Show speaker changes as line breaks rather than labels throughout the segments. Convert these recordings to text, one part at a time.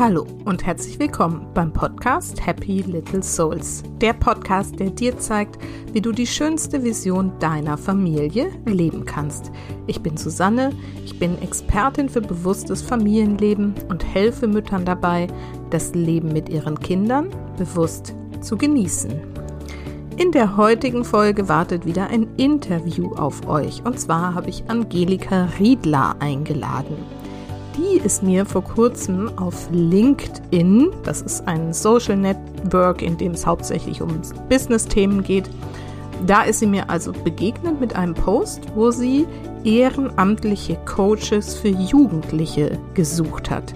Hallo und herzlich willkommen beim Podcast Happy Little Souls. Der Podcast, der dir zeigt, wie du die schönste Vision deiner Familie leben kannst. Ich bin Susanne, ich bin Expertin für bewusstes Familienleben und helfe Müttern dabei, das Leben mit ihren Kindern bewusst zu genießen. In der heutigen Folge wartet wieder ein Interview auf euch und zwar habe ich Angelika Riedler eingeladen die ist mir vor kurzem auf LinkedIn, das ist ein Social Network, in dem es hauptsächlich um Business-Themen geht, da ist sie mir also begegnet mit einem Post, wo sie ehrenamtliche Coaches für Jugendliche gesucht hat.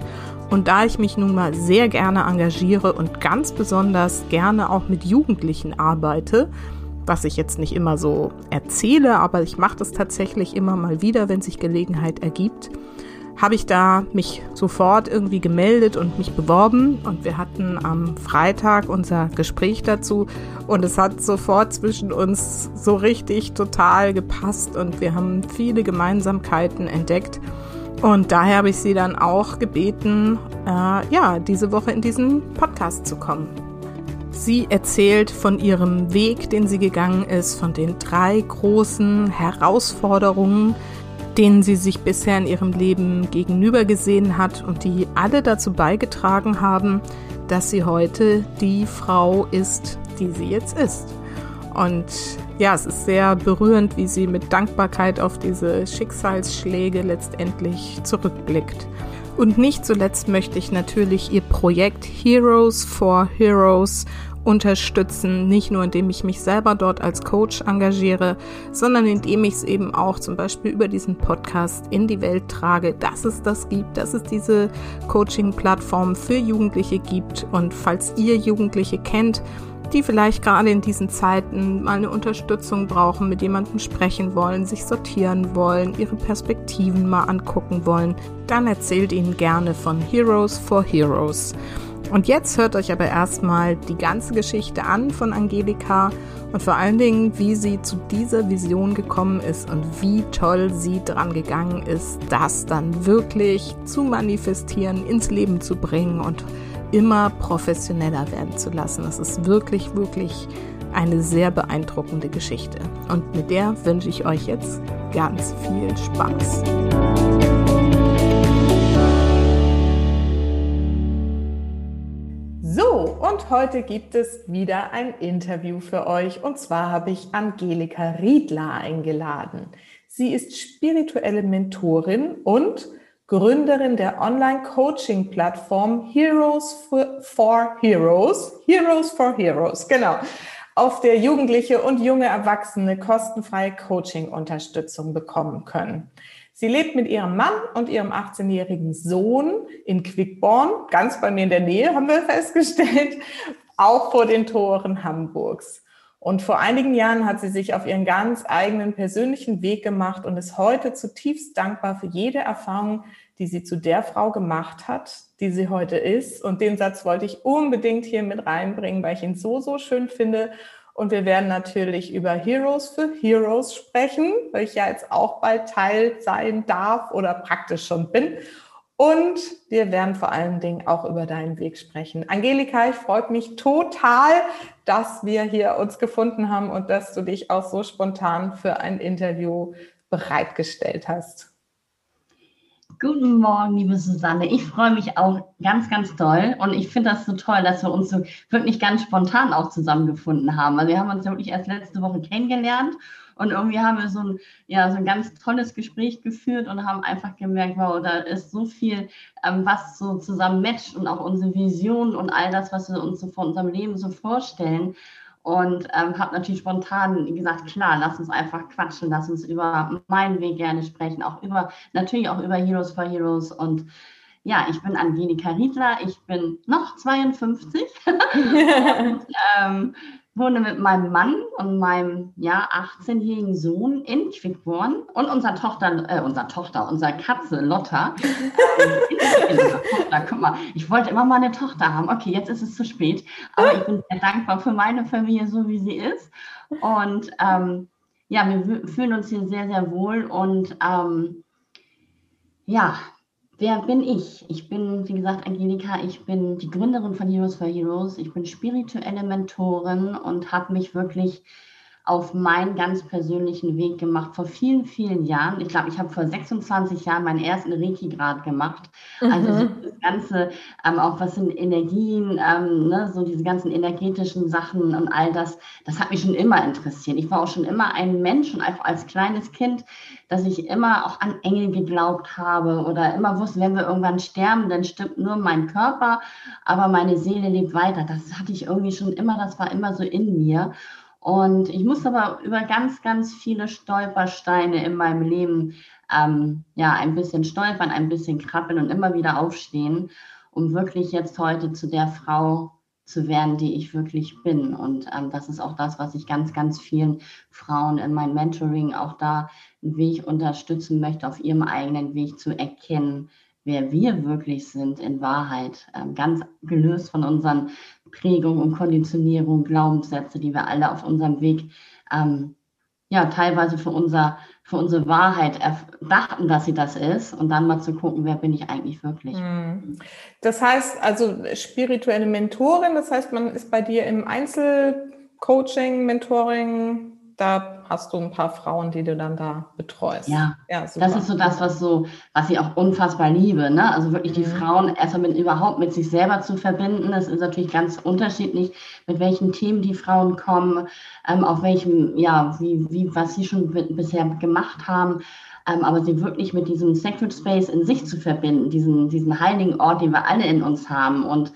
Und da ich mich nun mal sehr gerne engagiere und ganz besonders gerne auch mit Jugendlichen arbeite, was ich jetzt nicht immer so erzähle, aber ich mache das tatsächlich immer mal wieder, wenn sich Gelegenheit ergibt, habe ich da mich sofort irgendwie gemeldet und mich beworben. Und wir hatten am Freitag unser Gespräch dazu. Und es hat sofort zwischen uns so richtig total gepasst. Und wir haben viele Gemeinsamkeiten entdeckt. Und daher habe ich sie dann auch gebeten, äh, ja, diese Woche in diesen Podcast zu kommen. Sie erzählt von ihrem Weg, den sie gegangen ist, von den drei großen Herausforderungen, denen sie sich bisher in ihrem Leben gegenüber gesehen hat und die alle dazu beigetragen haben, dass sie heute die Frau ist, die sie jetzt ist. Und ja, es ist sehr berührend, wie sie mit Dankbarkeit auf diese Schicksalsschläge letztendlich zurückblickt. Und nicht zuletzt möchte ich natürlich ihr Projekt Heroes for Heroes unterstützen, nicht nur indem ich mich selber dort als Coach engagiere, sondern indem ich es eben auch zum Beispiel über diesen Podcast in die Welt trage, dass es das gibt, dass es diese Coaching-Plattform für Jugendliche gibt. Und falls ihr Jugendliche kennt, die vielleicht gerade in diesen Zeiten mal eine Unterstützung brauchen, mit jemandem sprechen wollen, sich sortieren wollen, ihre Perspektiven mal angucken wollen, dann erzählt ihnen gerne von Heroes for Heroes. Und jetzt hört euch aber erstmal die ganze Geschichte an von Angelika und vor allen Dingen, wie sie zu dieser Vision gekommen ist und wie toll sie dran gegangen ist, das dann wirklich zu manifestieren, ins Leben zu bringen und immer professioneller werden zu lassen. Das ist wirklich, wirklich eine sehr beeindruckende Geschichte. Und mit der wünsche ich euch jetzt ganz viel Spaß. Und heute gibt es wieder ein Interview für euch. Und zwar habe ich Angelika Riedler eingeladen. Sie ist spirituelle Mentorin und Gründerin der Online-Coaching-Plattform Heroes for Heroes. Heroes for Heroes, genau. Auf der Jugendliche und junge Erwachsene kostenfreie Coaching-Unterstützung bekommen können. Sie lebt mit ihrem Mann und ihrem 18-jährigen Sohn in Quickborn, ganz bei mir in der Nähe, haben wir festgestellt, auch vor den Toren Hamburgs. Und vor einigen Jahren hat sie sich auf ihren ganz eigenen persönlichen Weg gemacht und ist heute zutiefst dankbar für jede Erfahrung, die sie zu der Frau gemacht hat, die sie heute ist. Und den Satz wollte ich unbedingt hier mit reinbringen, weil ich ihn so, so schön finde und wir werden natürlich über Heroes für Heroes sprechen, weil ich ja jetzt auch bald Teil sein darf oder praktisch schon bin. Und wir werden vor allen Dingen auch über deinen Weg sprechen. Angelika, ich freue mich total, dass wir hier uns gefunden haben und dass du dich auch so spontan für ein Interview bereitgestellt hast.
Guten Morgen, liebe Susanne. Ich freue mich auch ganz, ganz toll. Und ich finde das so toll, dass wir uns so wirklich ganz spontan auch zusammengefunden haben. Also wir haben uns ja wirklich erst letzte Woche kennengelernt und irgendwie haben wir so ein, ja, so ein ganz tolles Gespräch geführt und haben einfach gemerkt, wow, da ist so viel, ähm, was so zusammen matcht und auch unsere Vision und all das, was wir uns so von unserem Leben so vorstellen und ähm, habe natürlich spontan gesagt, klar, lass uns einfach quatschen, lass uns über meinen Weg gerne sprechen, auch über, natürlich auch über Heroes for Heroes. Und ja, ich bin Angelika Riedler, ich bin noch 52 und ähm, wohne mit meinem Mann und meinem ja, 18-jährigen Sohn in Quickborn und unserer Tochter, äh, unserer Tochter, unserer Katze Lotta. Tochter, guck mal, ich wollte immer mal eine Tochter haben. Okay, jetzt ist es zu spät, aber ich bin sehr dankbar für meine Familie, so wie sie ist. Und ähm, ja, wir fühlen uns hier sehr, sehr wohl und ähm, ja, Wer bin ich? Ich bin, wie gesagt, Angelika, ich bin die Gründerin von Heroes for Heroes. Ich bin spirituelle Mentorin und habe mich wirklich auf meinen ganz persönlichen Weg gemacht vor vielen, vielen Jahren. Ich glaube, ich habe vor 26 Jahren meinen ersten Reiki-Grad gemacht. Also so mhm. das Ganze, ähm, auch was sind Energien, ähm, ne, so diese ganzen energetischen Sachen und all das, das hat mich schon immer interessiert. Ich war auch schon immer ein Mensch und einfach als kleines Kind, dass ich immer auch an Engel geglaubt habe oder immer wusste, wenn wir irgendwann sterben, dann stimmt nur mein Körper, aber meine Seele lebt weiter. Das hatte ich irgendwie schon immer, das war immer so in mir. Und ich musste aber über ganz, ganz viele Stolpersteine in meinem Leben ähm, ja ein bisschen stolpern, ein bisschen krabbeln und immer wieder aufstehen, um wirklich jetzt heute zu der Frau zu werden, die ich wirklich bin. Und ähm, das ist auch das, was ich ganz, ganz vielen Frauen in meinem Mentoring auch da einen Weg unterstützen möchte, auf ihrem eigenen Weg zu erkennen, wer wir wirklich sind in Wahrheit, ähm, ganz gelöst von unseren Prägungen und Konditionierungen, Glaubenssätze, die wir alle auf unserem Weg ähm, ja teilweise für unser für unsere Wahrheit dachten, dass sie das ist und dann mal zu gucken, wer bin ich eigentlich wirklich. Hm.
Das heißt also spirituelle Mentorin, das heißt, man ist bei dir im Einzelcoaching, Mentoring, da hast du ein paar Frauen, die du dann da betreust.
Ja, ja das ist so das, was so, was ich auch unfassbar liebe. Ne? Also wirklich die mhm. Frauen erstmal mit, überhaupt mit sich selber zu verbinden. Das ist natürlich ganz unterschiedlich, mit welchen Themen die Frauen kommen, ähm, auf welchem, ja, wie, wie, was sie schon bisher gemacht haben ähm, aber sie wirklich mit diesem Sacred Space in sich zu verbinden, diesen, diesen heiligen Ort, den wir alle in uns haben. Und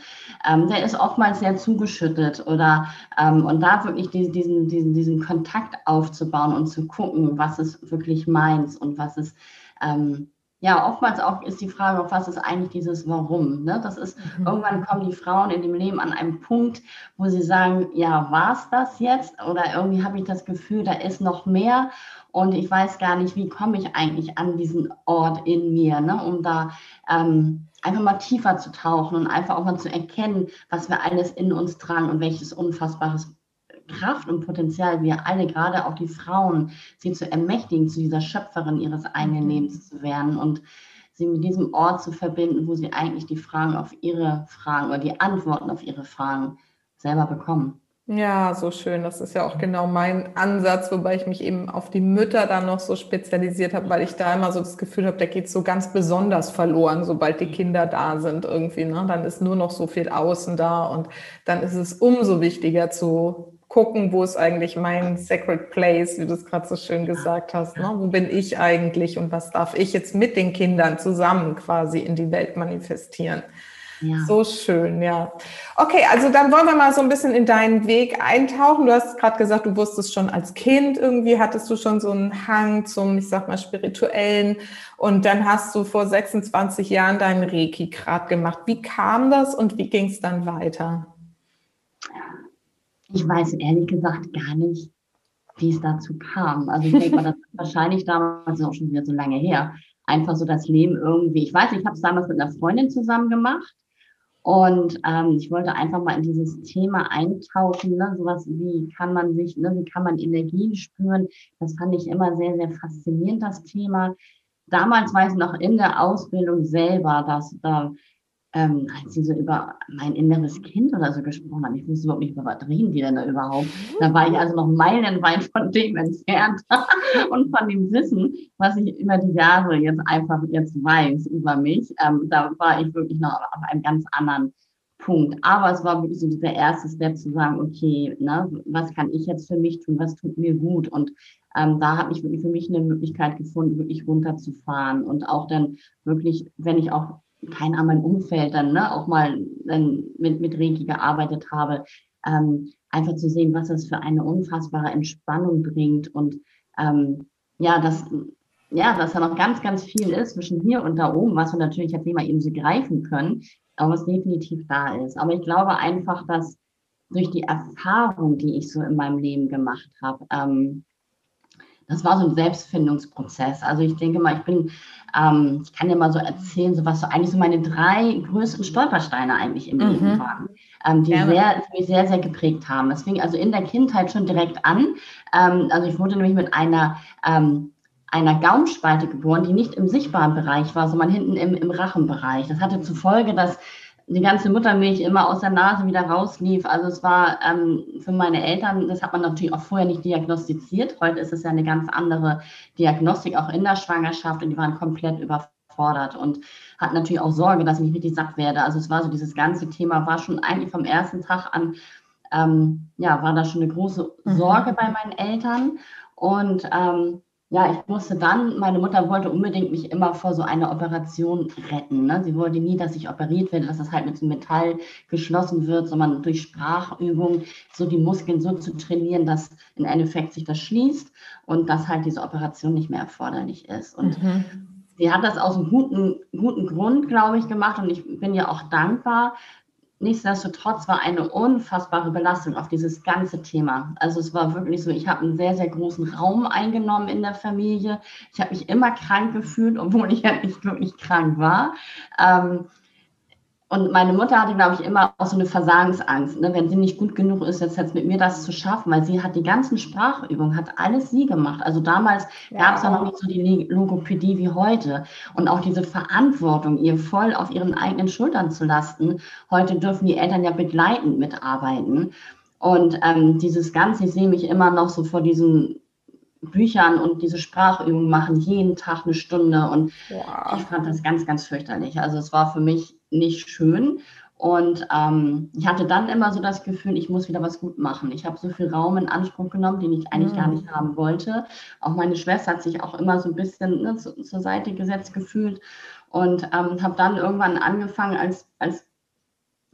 ähm, der ist oftmals sehr zugeschüttet oder ähm, und da wirklich diesen, diesen, diesen Kontakt aufzubauen und zu gucken, was ist wirklich meins und was ist ähm, ja, oftmals auch ist die Frage, was ist eigentlich dieses Warum? Ne? Das ist, mhm. irgendwann kommen die Frauen in dem Leben an einen Punkt, wo sie sagen, ja, war es das jetzt? Oder irgendwie habe ich das Gefühl, da ist noch mehr und ich weiß gar nicht, wie komme ich eigentlich an diesen Ort in mir, ne? um da ähm, einfach mal tiefer zu tauchen und einfach auch mal zu erkennen, was wir alles in uns tragen und welches unfassbares Kraft und Potenzial wir alle, gerade auch die Frauen, sie zu ermächtigen, zu dieser Schöpferin ihres eigenen mhm. Lebens zu werden und sie mit diesem Ort zu verbinden, wo sie eigentlich die Fragen auf ihre Fragen oder die Antworten auf ihre Fragen selber bekommen.
Ja, so schön. Das ist ja auch genau mein Ansatz, wobei ich mich eben auf die Mütter dann noch so spezialisiert habe, weil ich da immer so das Gefühl habe, da geht so ganz besonders verloren, sobald die Kinder da sind irgendwie. Ne? Dann ist nur noch so viel Außen da und dann ist es umso wichtiger zu gucken, wo ist eigentlich mein Sacred Place, wie du es gerade so schön gesagt hast. Ne? Wo bin ich eigentlich und was darf ich jetzt mit den Kindern zusammen quasi in die Welt manifestieren? Ja. So schön, ja. Okay, also dann wollen wir mal so ein bisschen in deinen Weg eintauchen. Du hast gerade gesagt, du wusstest schon als Kind irgendwie, hattest du schon so einen Hang zum, ich sag mal, spirituellen. Und dann hast du vor 26 Jahren deinen Reiki-Grad gemacht. Wie kam das und wie ging es dann weiter?
Ich weiß ehrlich gesagt gar nicht, wie es dazu kam. Also ich denke mal, das ist wahrscheinlich damals auch schon wieder so lange her. Einfach so das Leben irgendwie. Ich weiß, ich habe es damals mit einer Freundin zusammen gemacht. Und ähm, ich wollte einfach mal in dieses Thema eintauchen, ne? sowas wie kann man sich, ne? wie kann man Energien spüren. Das fand ich immer sehr, sehr faszinierend, das Thema. Damals weiß ich noch in der Ausbildung selber, dass da ähm, als sie so über mein inneres Kind oder so gesprochen haben. Ich wusste überhaupt nicht, über was reden die denn da überhaupt. Da war ich also noch meilenweit von dem entfernt und von dem Wissen, was ich über die Jahre jetzt einfach jetzt weiß über mich. Ähm, da war ich wirklich noch auf einem ganz anderen Punkt. Aber es war wirklich so dieser erste Step zu sagen, okay, ne, was kann ich jetzt für mich tun, was tut mir gut? Und ähm, da habe ich wirklich für mich eine Möglichkeit gefunden, wirklich runterzufahren und auch dann wirklich, wenn ich auch kein an meinem Umfeld dann ne, auch mal dann mit, mit Reiki gearbeitet habe, ähm, einfach zu sehen, was das für eine unfassbare Entspannung bringt und ähm, ja, dass, ja, dass da noch ganz, ganz viel ist zwischen hier und da oben, was wir natürlich jetzt nicht mal eben so greifen können, aber was definitiv da ist. Aber ich glaube einfach, dass durch die Erfahrung, die ich so in meinem Leben gemacht habe, ähm, das war so ein Selbstfindungsprozess. Also ich denke mal, ich bin, ähm, ich kann dir mal so erzählen, so was so eigentlich so meine drei größten Stolpersteine eigentlich im mhm. Leben waren, ähm, die, sehr, die mich sehr, sehr geprägt haben. Es fing also in der Kindheit schon direkt an. Ähm, also ich wurde nämlich mit einer ähm, einer Gaumenspalte geboren, die nicht im sichtbaren Bereich war, sondern hinten im, im Rachenbereich. Das hatte zur Folge, dass die ganze Muttermilch immer aus der Nase wieder rauslief. Also es war ähm, für meine Eltern, das hat man natürlich auch vorher nicht diagnostiziert. Heute ist es ja eine ganz andere Diagnostik, auch in der Schwangerschaft und die waren komplett überfordert und hatten natürlich auch Sorge, dass ich nicht richtig satt werde. Also es war so, dieses ganze Thema war schon eigentlich vom ersten Tag an, ähm, ja, war da schon eine große mhm. Sorge mhm. bei meinen Eltern. Und ähm, ja, ich musste dann, meine Mutter wollte unbedingt mich immer vor so einer Operation retten. Ne? Sie wollte nie, dass ich operiert werde, dass das halt mit so Metall geschlossen wird, sondern durch Sprachübung so die Muskeln so zu trainieren, dass im Endeffekt sich das schließt und dass halt diese Operation nicht mehr erforderlich ist. Und mhm. sie hat das aus einem guten, guten Grund, glaube ich, gemacht und ich bin ja auch dankbar, nichtsdestotrotz war eine unfassbare Belastung auf dieses ganze Thema. Also es war wirklich so, ich habe einen sehr, sehr großen Raum eingenommen in der Familie. Ich habe mich immer krank gefühlt, obwohl ich ja nicht wirklich krank war. Ähm, und meine Mutter hatte, glaube ich, immer auch so eine Versagensangst, ne? wenn sie nicht gut genug ist, jetzt, jetzt mit mir das zu schaffen, weil sie hat die ganzen Sprachübungen, hat alles sie gemacht. Also damals ja. gab es ja noch nicht so die Logopädie wie heute. Und auch diese Verantwortung, ihr voll auf ihren eigenen Schultern zu lasten. Heute dürfen die Eltern ja begleitend mitarbeiten. Und ähm, dieses Ganze, ich sehe mich immer noch so vor diesen Büchern und diese Sprachübungen machen jeden Tag eine Stunde und ja. ich fand das ganz, ganz fürchterlich. Also es war für mich nicht schön. Und ähm, ich hatte dann immer so das Gefühl, ich muss wieder was gut machen. Ich habe so viel Raum in Anspruch genommen, den ich eigentlich mhm. gar nicht haben wollte. Auch meine Schwester hat sich auch immer so ein bisschen ne, zu, zur Seite gesetzt gefühlt und ähm, habe dann irgendwann angefangen, als, als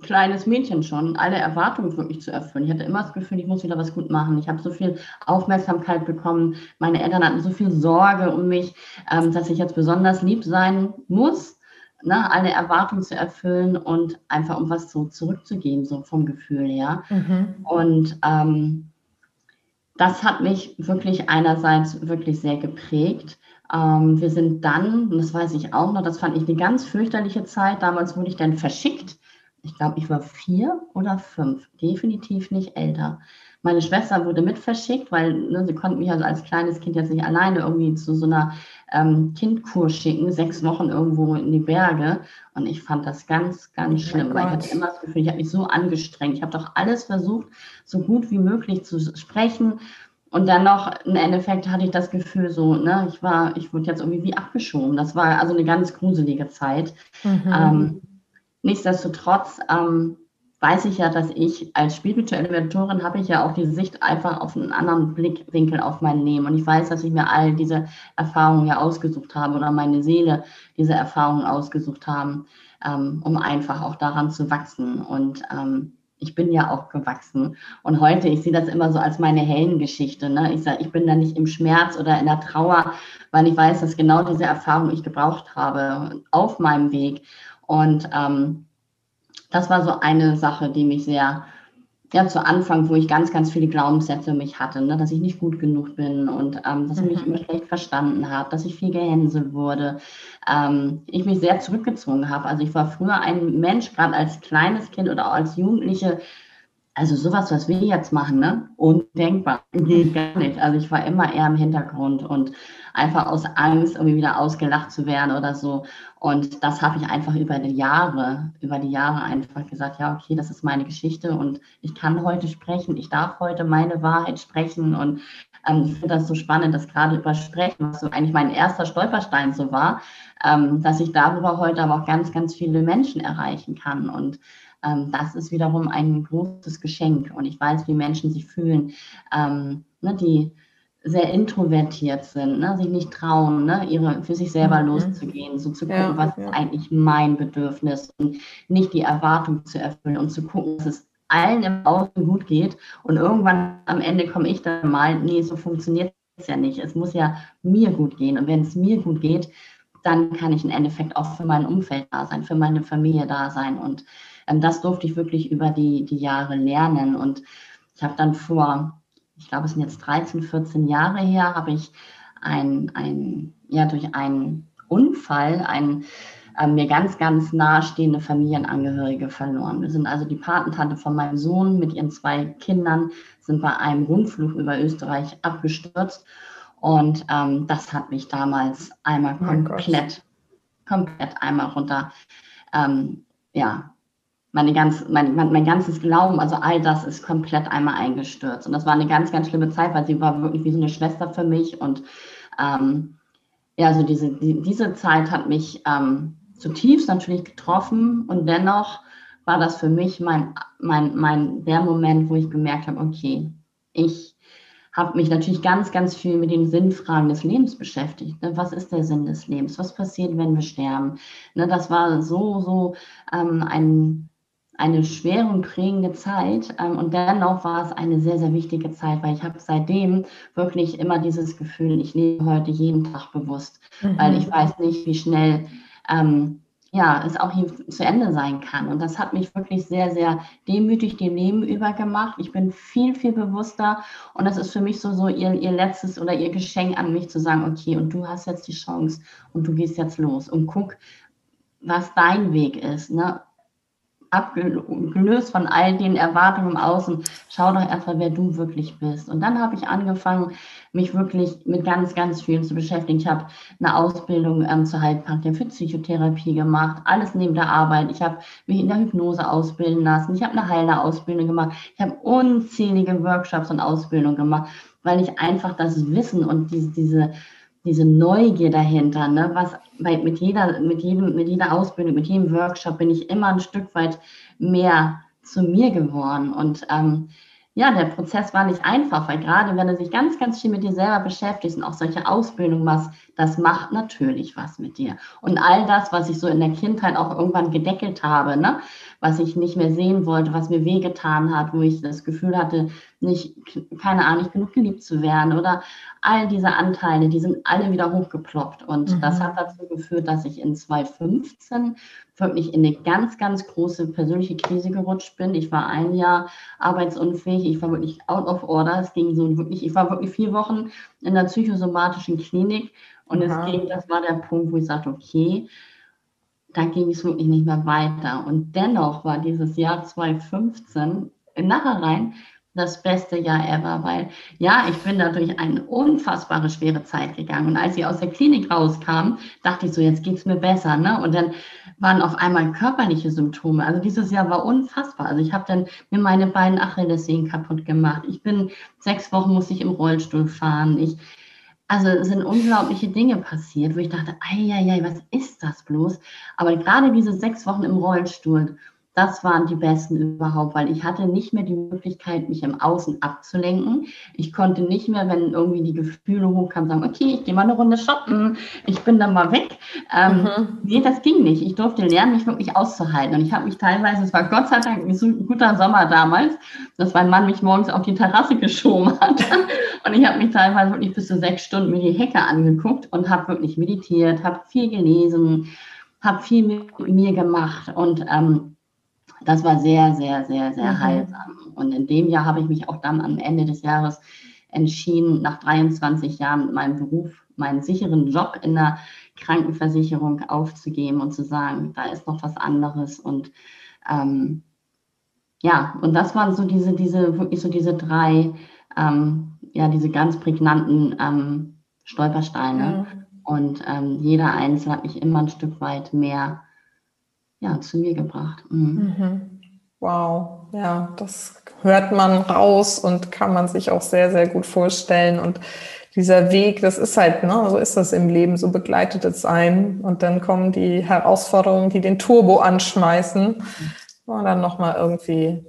kleines Mädchen schon, alle Erwartungen wirklich zu erfüllen. Ich hatte immer das Gefühl, ich muss wieder was gut machen. Ich habe so viel Aufmerksamkeit bekommen. Meine Eltern hatten so viel Sorge um mich, ähm, dass ich jetzt besonders lieb sein muss ne, alle Erwartungen zu erfüllen und einfach um was so zurückzugeben, so vom Gefühl her. Mhm. Und ähm, das hat mich wirklich einerseits wirklich sehr geprägt. Ähm, wir sind dann, und das weiß ich auch noch, das fand ich eine ganz fürchterliche Zeit. Damals wurde ich dann verschickt. Ich glaube, ich war vier oder fünf, definitiv nicht älter. Meine Schwester wurde mit verschickt, weil ne, sie konnten mich also als kleines Kind jetzt nicht alleine irgendwie zu so einer ähm, Kindkur schicken, sechs Wochen irgendwo in die Berge. Und ich fand das ganz, ganz oh schlimm, weil ich hatte immer das Gefühl, ich habe mich so angestrengt. Ich habe doch alles versucht, so gut wie möglich zu sprechen. Und dann noch, im Endeffekt hatte ich das Gefühl so, ne, ich war, ich wurde jetzt irgendwie wie abgeschoben. Das war also eine ganz gruselige Zeit. Mhm. Ähm, nichtsdestotrotz ähm, weiß ich ja, dass ich als spirituelle Mentorin habe ich ja auch diese Sicht einfach auf einen anderen Blickwinkel auf mein Leben. Und ich weiß, dass ich mir all diese Erfahrungen ja ausgesucht habe oder meine Seele diese Erfahrungen ausgesucht haben, ähm, um einfach auch daran zu wachsen. Und ähm, ich bin ja auch gewachsen. Und heute, ich sehe das immer so als meine Heldengeschichte. Ne? Ich sage, ich bin da nicht im Schmerz oder in der Trauer, weil ich weiß, dass genau diese Erfahrung ich gebraucht habe auf meinem Weg. Und ähm, das war so eine Sache, die mich sehr, ja, zu Anfang, wo ich ganz, ganz viele Glaubenssätze mich hatte, ne, dass ich nicht gut genug bin und ähm, dass ich mich mhm. immer schlecht verstanden habe, dass ich viel gehänselt wurde, ähm, ich mich sehr zurückgezogen habe. Also ich war früher ein Mensch, gerade als kleines Kind oder auch als Jugendliche, also sowas, was wir jetzt machen, ne? Undenkbar. Geht gar nicht. Also ich war immer eher im Hintergrund und einfach aus Angst, irgendwie wieder ausgelacht zu werden oder so. Und das habe ich einfach über die Jahre, über die Jahre einfach gesagt, ja, okay, das ist meine Geschichte und ich kann heute sprechen, ich darf heute meine Wahrheit sprechen. Und ähm, ich finde das so spannend, dass gerade über Sprechen, was so eigentlich mein erster Stolperstein so war, ähm, dass ich darüber heute aber auch ganz, ganz viele Menschen erreichen kann. Und ähm, das ist wiederum ein großes Geschenk. Und ich weiß, wie Menschen sich fühlen, ähm, ne, die sehr introvertiert sind, ne, sich nicht trauen, ne, ihre, für sich selber mhm. loszugehen, so zu gucken, ja, was ja. ist eigentlich mein Bedürfnis und nicht die Erwartung zu erfüllen und zu gucken, dass es allen im Außen gut geht und irgendwann am Ende komme ich dann mal, nee, so funktioniert es ja nicht. Es muss ja mir gut gehen und wenn es mir gut geht, dann kann ich im Endeffekt auch für mein Umfeld da sein, für meine Familie da sein und ähm, das durfte ich wirklich über die, die Jahre lernen. Und ich habe dann vor, ich glaube, es sind jetzt 13, 14 Jahre her, habe ich ein, ein, ja, durch einen Unfall ein, äh, mir ganz, ganz nahestehende Familienangehörige verloren. Wir sind also die Patentante von meinem Sohn mit ihren zwei Kindern, sind bei einem Rundflug über Österreich abgestürzt. Und ähm, das hat mich damals einmal oh komplett, komplett einmal runter, ähm, ja, meine ganz, mein, mein, mein, ganzes Glauben, also all das ist komplett einmal eingestürzt. Und das war eine ganz, ganz schlimme Zeit, weil sie war wirklich wie so eine Schwester für mich. Und ähm, ja, also diese, die, diese Zeit hat mich ähm, zutiefst natürlich getroffen. Und dennoch war das für mich mein, mein, mein, der Moment, wo ich gemerkt habe, okay, ich habe mich natürlich ganz, ganz viel mit den Sinnfragen des Lebens beschäftigt. Ne? Was ist der Sinn des Lebens? Was passiert, wenn wir sterben? Ne, das war so, so ähm, ein eine schwere und prägende Zeit. Ähm, und dennoch war es eine sehr, sehr wichtige Zeit, weil ich habe seitdem wirklich immer dieses Gefühl, ich lebe heute jeden Tag bewusst, mhm. weil ich weiß nicht, wie schnell ähm, ja, es auch hier zu Ende sein kann. Und das hat mich wirklich sehr, sehr demütig dem Leben übergemacht. Ich bin viel, viel bewusster. Und das ist für mich so, so ihr, ihr letztes oder ihr Geschenk an mich zu sagen, okay, und du hast jetzt die Chance und du gehst jetzt los und guck, was dein Weg ist. Ne? Abgelöst von all den Erwartungen im Außen, schau doch erstmal, wer du wirklich bist. Und dann habe ich angefangen, mich wirklich mit ganz, ganz vielen zu beschäftigen. Ich habe eine Ausbildung ähm, zur Heilpraktiker für Psychotherapie gemacht, alles neben der Arbeit. Ich habe mich in der Hypnose ausbilden lassen. Ich habe eine heilende Ausbildung gemacht. Ich habe unzählige Workshops und Ausbildungen gemacht, weil ich einfach das Wissen und diese, diese diese Neugier dahinter, ne? was bei, mit, jeder, mit, jedem, mit jeder Ausbildung, mit jedem Workshop bin ich immer ein Stück weit mehr zu mir geworden. Und ähm, ja, der Prozess war nicht einfach, weil gerade wenn du dich ganz, ganz viel mit dir selber beschäftigst und auch solche Ausbildungen machst, das macht natürlich was mit dir. Und all das, was ich so in der Kindheit auch irgendwann gedeckelt habe, ne, was ich nicht mehr sehen wollte, was mir wehgetan hat, wo ich das Gefühl hatte, nicht, keine Ahnung, nicht genug geliebt zu werden oder all diese Anteile, die sind alle wieder hochgeploppt. Und mhm. das hat dazu geführt, dass ich in 2015 wirklich in eine ganz, ganz große persönliche Krise gerutscht bin. Ich war ein Jahr arbeitsunfähig, ich war wirklich out of order. Es ging so wirklich, ich war wirklich vier Wochen in der psychosomatischen Klinik und mhm. es ging, das war der Punkt, wo ich sagte, okay, da ging es wirklich nicht mehr weiter. Und dennoch war dieses Jahr 2015 in Nachhinein das beste Jahr ever, weil ja, ich bin da durch eine unfassbare schwere Zeit gegangen. Und als ich aus der Klinik rauskam, dachte ich so, jetzt geht es mir besser. Ne? Und dann waren auf einmal körperliche Symptome. Also dieses Jahr war unfassbar. Also ich habe dann mir meine beiden Achillessehnen kaputt gemacht. Ich bin sechs Wochen musste ich im Rollstuhl fahren. Ich, also es sind unglaubliche Dinge passiert, wo ich dachte, ei, ei, ei, was ist das bloß? Aber gerade diese sechs Wochen im Rollstuhl, das waren die besten überhaupt, weil ich hatte nicht mehr die Möglichkeit, mich im Außen abzulenken. Ich konnte nicht mehr, wenn irgendwie die Gefühle hochkamen, sagen, okay, ich gehe mal eine Runde shoppen, ich bin dann mal weg. Ähm, mhm. Nee, das ging nicht. Ich durfte lernen, mich wirklich auszuhalten. Und ich habe mich teilweise, es war Gott sei Dank ein guter Sommer damals, dass mein Mann mich morgens auf die Terrasse geschoben hat. Und ich habe mich teilweise wirklich bis zu sechs Stunden mir die Hecke angeguckt und habe wirklich meditiert, habe viel gelesen, habe viel mit mir gemacht und ähm, das war sehr, sehr, sehr, sehr mhm. heilsam. Und in dem Jahr habe ich mich auch dann am Ende des Jahres entschieden, nach 23 Jahren meinen Beruf, meinen sicheren Job in der Krankenversicherung aufzugeben und zu sagen, da ist noch was anderes. Und ähm, ja, und das waren so diese, diese, wirklich so diese drei, ähm, ja, diese ganz prägnanten ähm, Stolpersteine. Mhm. Und ähm, jeder Einzelne hat mich immer ein Stück weit mehr ja, zu mir gebracht. Mhm.
Mhm. Wow, ja, das hört man raus und kann man sich auch sehr, sehr gut vorstellen. Und dieser Weg, das ist halt, ne, so ist das im Leben, so begleitet es ein. Und dann kommen die Herausforderungen, die den Turbo anschmeißen. Und dann nochmal irgendwie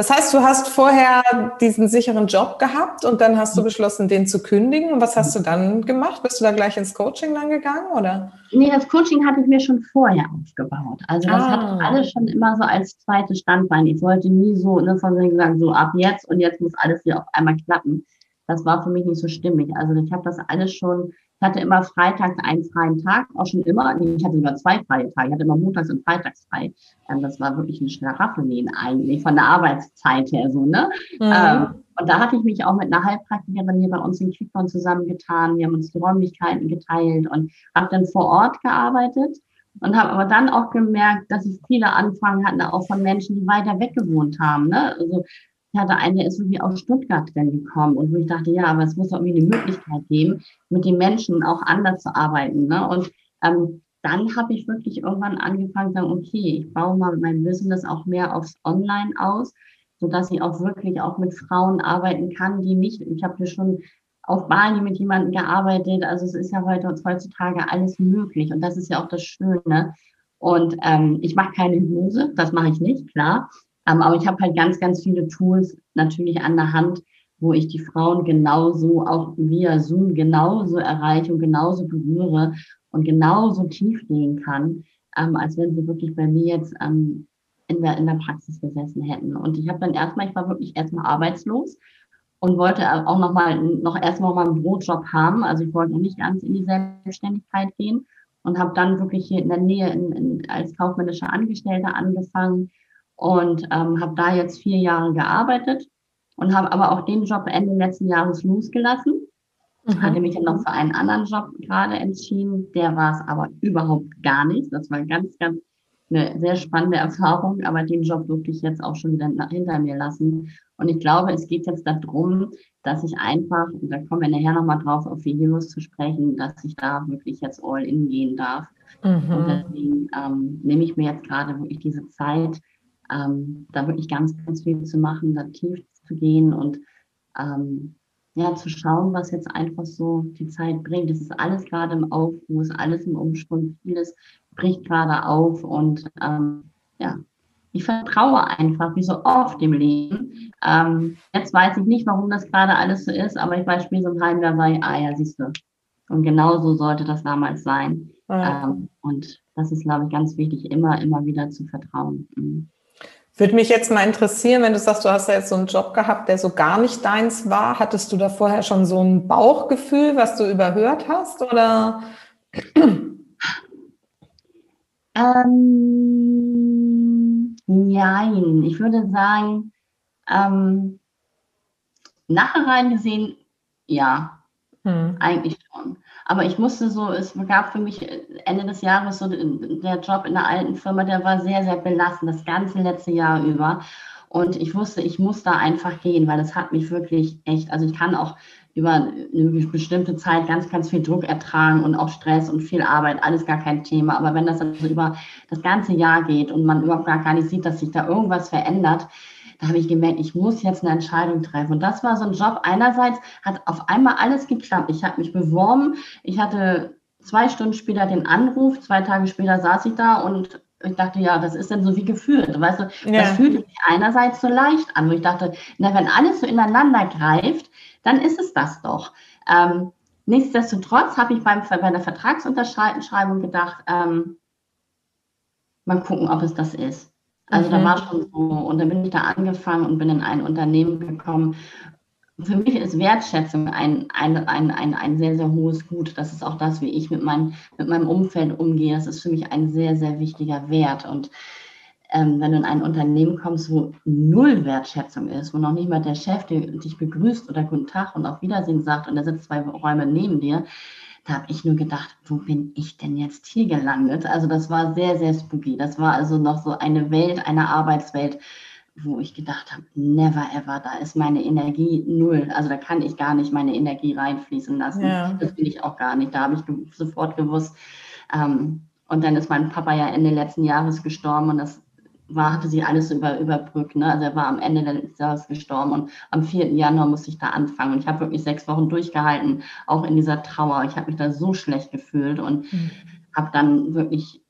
das heißt, du hast vorher diesen sicheren Job gehabt und dann hast du beschlossen, den zu kündigen. Und was hast du dann gemacht? Bist du da gleich ins Coaching dann gegangen, oder?
Nee, das Coaching hatte ich mir schon vorher aufgebaut. Also das ah. hatte alles schon immer so als zweites Standbein. Ich wollte nie so, ne, von sagen, so ab jetzt und jetzt muss alles hier auf einmal klappen. Das war für mich nicht so stimmig. Also ich habe das alles schon ich hatte immer freitags einen freien Tag, auch schon immer. Ich hatte sogar zwei freie Tage. Ich hatte immer montags und freitags frei. Ähm, das war wirklich ein Schlaraffenlehn eigentlich von der Arbeitszeit her so, ne? Mhm. Ähm, und da hatte ich mich auch mit einer Heilpraktikerin hier bei uns in Quickborn zusammengetan. Wir haben uns die Räumlichkeiten geteilt und habe dann vor Ort gearbeitet und habe aber dann auch gemerkt, dass ich viele Anfragen hatte, auch von Menschen, die weiter weg gewohnt haben. Ne? Also ich hatte einen, der ist irgendwie aus Stuttgart dann gekommen und wo ich dachte, ja, aber es muss doch irgendwie eine Möglichkeit geben, mit den Menschen auch anders zu arbeiten. Ne? Und ähm, dann habe ich wirklich irgendwann angefangen zu sagen, okay, ich baue mal mein Business auch mehr aufs Online aus, sodass ich auch wirklich auch mit Frauen arbeiten kann, die nicht, ich habe hier schon auf Bali mit jemandem gearbeitet, also es ist ja heute heutzutage alles möglich und das ist ja auch das Schöne. Und ähm, ich mache keine Hypnose, das mache ich nicht, klar. Ähm, aber ich habe halt ganz, ganz viele Tools natürlich an der Hand, wo ich die Frauen genauso auch via Zoom genauso erreiche und genauso berühre und genauso tief gehen kann, ähm, als wenn sie wirklich bei mir jetzt ähm, in, der, in der Praxis gesessen hätten. Und ich habe dann erstmal, ich war wirklich erstmal arbeitslos und wollte auch noch mal noch erstmal mal einen Brotjob haben. Also ich wollte nicht ganz in die Selbstständigkeit gehen und habe dann wirklich hier in der Nähe in, in, als kaufmännische Angestellte angefangen und ähm, habe da jetzt vier Jahre gearbeitet und habe aber auch den Job Ende letzten Jahres losgelassen Mhm. Hatte mich dann noch für einen anderen Job gerade entschieden. Der war es aber überhaupt gar nicht. Das war ganz, ganz eine sehr spannende Erfahrung, aber den Job durfte ich jetzt auch schon wieder hinter mir lassen. Und ich glaube, es geht jetzt darum, dass ich einfach, und da kommen wir nachher nochmal drauf, auf die Heroes zu sprechen, dass ich da wirklich jetzt all in gehen darf. Mhm. Und deswegen ähm, nehme ich mir jetzt gerade wirklich diese Zeit, ähm, da wirklich ganz, ganz viel zu machen, da tief zu gehen und ähm, ja, zu schauen, was jetzt einfach so die Zeit bringt. Es ist alles gerade im Aufruhr, es ist alles im Umschwung, vieles bricht gerade auf und ähm, ja, ich vertraue einfach, wie so oft im Leben. Ähm, jetzt weiß ich nicht, warum das gerade alles so ist, aber ich weiß spätestens im halben Jahr bei, ah ja, siehst du. Und genau so sollte das damals sein. Ja. Ähm, und das ist, glaube ich, ganz wichtig, immer, immer wieder zu vertrauen. Mhm.
Würde mich jetzt mal interessieren, wenn du sagst, du hast ja jetzt so einen Job gehabt, der so gar nicht deins war. Hattest du da vorher schon so ein Bauchgefühl, was du überhört hast? Oder?
Ähm, nein, ich würde sagen, ähm, nachher rein gesehen, ja, hm. eigentlich schon. Aber ich musste so, es gab für mich Ende des Jahres so der Job in der alten Firma, der war sehr, sehr belastend, das ganze letzte Jahr über. Und ich wusste, ich muss da einfach gehen, weil das hat mich wirklich echt, also ich kann auch über eine bestimmte Zeit ganz, ganz viel Druck ertragen und auch Stress und viel Arbeit, alles gar kein Thema. Aber wenn das also über das ganze Jahr geht und man überhaupt gar nicht sieht, dass sich da irgendwas verändert, da habe ich gemerkt, ich muss jetzt eine Entscheidung treffen. Und das war so ein Job. Einerseits hat auf einmal alles geklappt. Ich habe mich beworben. Ich hatte zwei Stunden später den Anruf. Zwei Tage später saß ich da und ich dachte, ja, das ist dann so wie gefühlt. Weißt du, ja. das fühlte sich einerseits so leicht an, wo ich dachte, na, wenn alles so ineinander greift, dann ist es das doch. Ähm, nichtsdestotrotz habe ich beim, bei der Vertragsunterschreibung gedacht, ähm, mal gucken, ob es das ist. Also mhm. da war schon so, und dann bin ich da angefangen und bin in ein Unternehmen gekommen. Für mich ist Wertschätzung ein, ein, ein, ein, ein sehr, sehr hohes Gut. Das ist auch das, wie ich mit, mein, mit meinem Umfeld umgehe. Das ist für mich ein sehr, sehr wichtiger Wert. Und ähm, wenn du in ein Unternehmen kommst, wo null Wertschätzung ist, wo noch nicht mal der Chef dich begrüßt oder Guten Tag und auf Wiedersehen sagt und er sitzt zwei Räume neben dir, da habe ich nur gedacht, wo bin ich denn jetzt hier gelandet? Also das war sehr, sehr spooky. Das war also noch so eine Welt, eine Arbeitswelt, wo ich gedacht habe, never ever, da ist meine Energie null. Also da kann ich gar nicht meine Energie reinfließen lassen. Ja. Das will ich auch gar nicht. Da habe ich sofort gewusst. Ähm, und dann ist mein Papa ja Ende letzten Jahres gestorben und das war, hatte sie alles über, überbrückt. Ne? Also er war am Ende des Jahres gestorben und am 4. Januar musste ich da anfangen. Und ich habe wirklich sechs Wochen durchgehalten, auch in dieser Trauer. Ich habe mich da so schlecht gefühlt und mhm. habe dann wirklich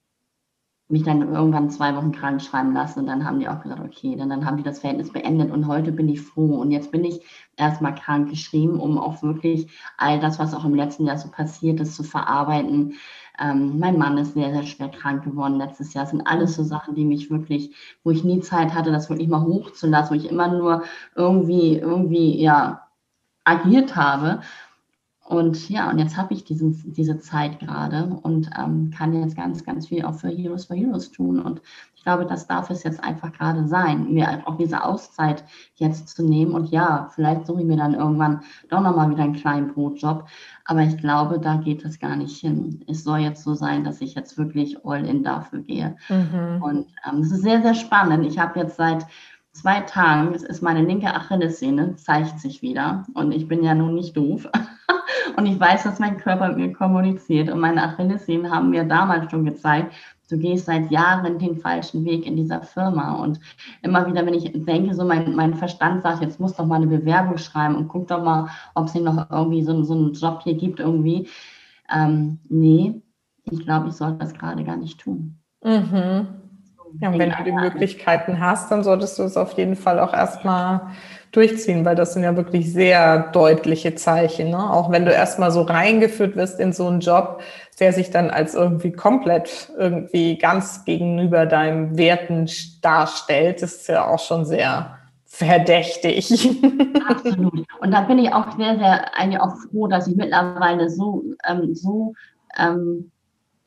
mich dann irgendwann zwei Wochen krank schreiben lassen und dann haben die auch gesagt, okay, dann, dann haben die das Verhältnis beendet und heute bin ich froh und jetzt bin ich erstmal krank geschrieben, um auch wirklich all das, was auch im letzten Jahr so passiert ist, zu verarbeiten, ähm, mein Mann ist sehr, sehr schwer krank geworden letztes Jahr. Das sind alles so Sachen, die mich wirklich, wo ich nie Zeit hatte, das wirklich mal hochzulassen, wo ich immer nur irgendwie, irgendwie, ja, agiert habe. Und ja, und jetzt habe ich diesen, diese Zeit gerade und ähm, kann jetzt ganz, ganz viel auch für Heroes for Heroes tun. Und ich glaube, das darf es jetzt einfach gerade sein, mir auch diese Auszeit jetzt zu nehmen. Und ja, vielleicht suche ich mir dann irgendwann doch nochmal wieder einen kleinen Brotjob. Aber ich glaube, da geht es gar nicht hin. Es soll jetzt so sein, dass ich jetzt wirklich all in dafür gehe. Mhm. Und ähm, es ist sehr, sehr spannend. Ich habe jetzt seit zwei Tagen ist meine linke Achillessehne, zeigt sich wieder. Und ich bin ja nun nicht doof. und ich weiß, dass mein Körper mit mir kommuniziert. Und meine Achillessehnen haben mir damals schon gezeigt, du gehst seit Jahren den falschen Weg in dieser Firma. Und immer wieder, wenn ich denke, so mein, mein Verstand sagt, jetzt muss doch mal eine Bewerbung schreiben und guck doch mal, ob es noch irgendwie so, so einen Job hier gibt irgendwie. Ähm, nee, ich glaube, ich sollte das gerade gar nicht tun.
Mhm. Ja, und wenn du die Möglichkeiten hast, dann solltest du es auf jeden Fall auch erstmal durchziehen, weil das sind ja wirklich sehr deutliche Zeichen. Ne? Auch wenn du erstmal so reingeführt wirst in so einen Job, der sich dann als irgendwie komplett irgendwie ganz gegenüber deinen Werten darstellt, ist ja auch schon sehr verdächtig.
Absolut. Und da bin ich auch sehr, sehr eigentlich auch froh, dass ich mittlerweile so, ähm, so ähm,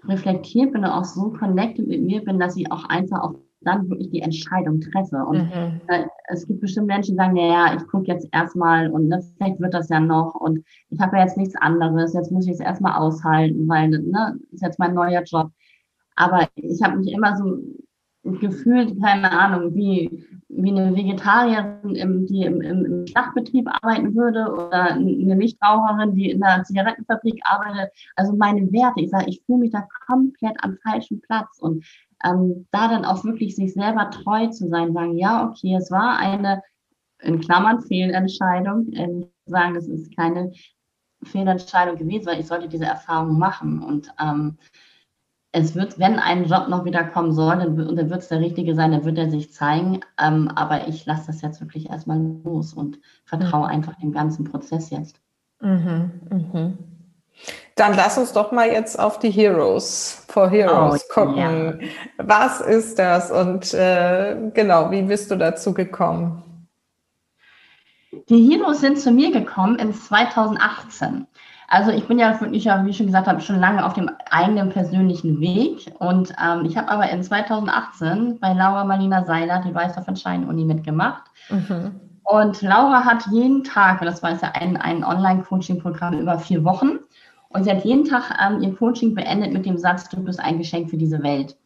reflektiert bin und auch so connected mit mir bin, dass ich auch einfach auch dann wirklich die Entscheidung treffe. Und mhm. äh, es gibt bestimmt Menschen, die sagen, naja, ich gucke jetzt erstmal und ne, vielleicht wird das ja noch und ich habe ja jetzt nichts anderes, jetzt muss ich es erstmal aushalten, weil ne, ist jetzt mein neuer Job. Aber ich habe mich immer so gefühlt, keine Ahnung, wie, wie eine Vegetarierin, im, die im, im, Schlachtbetrieb arbeiten würde oder eine Nichtraucherin, die in einer Zigarettenfabrik arbeitet. Also meine Werte, ich sage, ich fühle mich da komplett am falschen Platz und ähm, da dann auch wirklich sich selber treu zu sein, sagen, ja, okay, es war eine, in Klammern, Fehlentscheidung, ähm, sagen, es ist keine Fehlentscheidung gewesen, weil ich sollte diese Erfahrung machen und ähm, es wird, wenn ein Job noch wieder kommen soll, dann, dann wird es der richtige sein, dann wird er sich zeigen. Ähm, aber ich lasse das jetzt wirklich erstmal los und vertraue mhm. einfach dem ganzen Prozess jetzt. Mhm,
mhm. Dann lass uns doch mal jetzt auf die Heroes for Heroes oh, gucken. Ja. Was ist das und äh, genau, wie bist du dazu gekommen?
Die Heroes sind zu mir gekommen in 2018. Also ich bin ja wirklich, wie ich schon gesagt habe, schon lange auf dem eigenen persönlichen Weg. Und ähm, ich habe aber in 2018 bei Laura Marlina Seiler die Weißer von Schein Uni mitgemacht. Mhm. Und Laura hat jeden Tag, und das war ja ein, ein Online-Coaching-Programm über vier Wochen, und sie hat jeden Tag ähm, ihr Coaching beendet mit dem Satz, du bist ein Geschenk für diese Welt.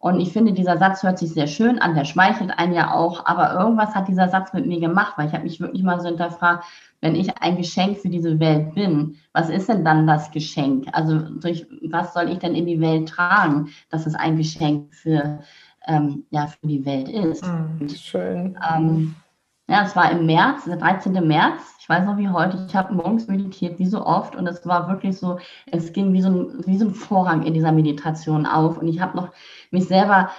Und ich finde, dieser Satz hört sich sehr schön an, der schmeichelt einen ja auch, aber irgendwas hat dieser Satz mit mir gemacht, weil ich habe mich wirklich mal so hinterfragt, wenn ich ein Geschenk für diese Welt bin, was ist denn dann das Geschenk? Also durch was soll ich denn in die Welt tragen, dass es ein Geschenk für, ähm, ja, für die Welt ist?
Mm, schön.
Ähm, ja, es war im März, der 13. März. Ich weiß noch wie heute. Ich habe morgens meditiert, wie so oft. Und es war wirklich so, es ging wie so ein, wie so ein Vorhang in dieser Meditation auf. Und ich habe noch mich selber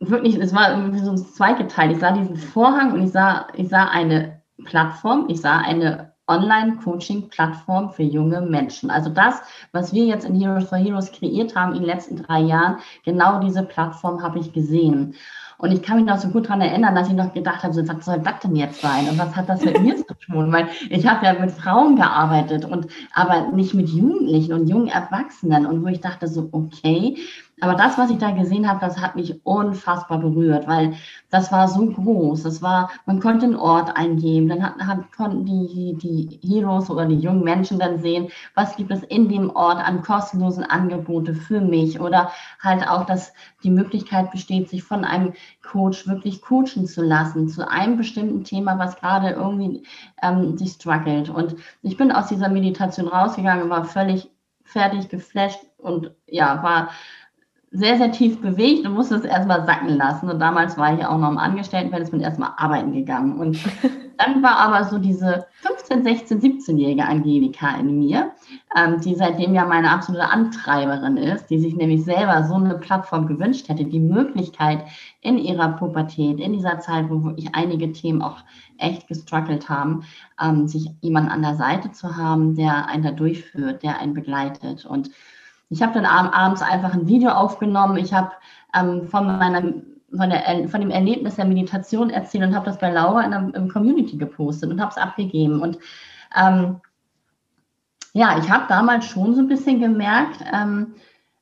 wirklich, es war irgendwie so zweigeteilt. Ich sah diesen Vorhang und ich sah, ich sah eine Plattform. Ich sah eine Online-Coaching-Plattform für junge Menschen. Also das, was wir jetzt in Heroes for Heroes kreiert haben in den letzten drei Jahren, genau diese Plattform habe ich gesehen. Und ich kann mich noch so gut daran erinnern, dass ich noch gedacht habe, so, was soll das denn jetzt sein? Und was hat das mit mir zu tun? Weil ich habe ja mit Frauen gearbeitet und aber nicht mit Jugendlichen und jungen Erwachsenen. Und wo ich dachte so, okay, aber das, was ich da gesehen habe, das hat mich unfassbar berührt, weil das war so groß. Das war, man konnte einen Ort eingeben, dann hat, hat, konnten die, die Heroes oder die jungen Menschen dann sehen, was gibt es in dem Ort an kostenlosen Angebote für mich oder halt auch, dass die Möglichkeit besteht, sich von einem Coach wirklich coachen zu lassen zu einem bestimmten Thema, was gerade irgendwie ähm, sich struggelt. Und ich bin aus dieser Meditation rausgegangen, war völlig fertig, geflasht und ja, war sehr, sehr tief bewegt und musste es erstmal sacken lassen. Und damals war ich auch noch im Angestelltenverhältnis, bin erstmal arbeiten gegangen. Und dann war aber so diese 15, 16, 17-jährige Angelika in mir, ähm, die seitdem ja meine absolute Antreiberin ist, die sich nämlich selber so eine Plattform gewünscht hätte, die Möglichkeit in ihrer Pubertät, in dieser Zeit, wo ich einige Themen auch echt gestruggelt haben, ähm, sich jemanden an der Seite zu haben, der einen da durchführt, der einen begleitet. Und ich habe dann abends einfach ein Video aufgenommen. Ich habe ähm, von meiner von, der, von, dem Erlebnis der Meditation erzählt und habe das bei Laura in der im Community gepostet und habe es abgegeben. Und ähm, ja, ich habe damals schon so ein bisschen gemerkt, ähm,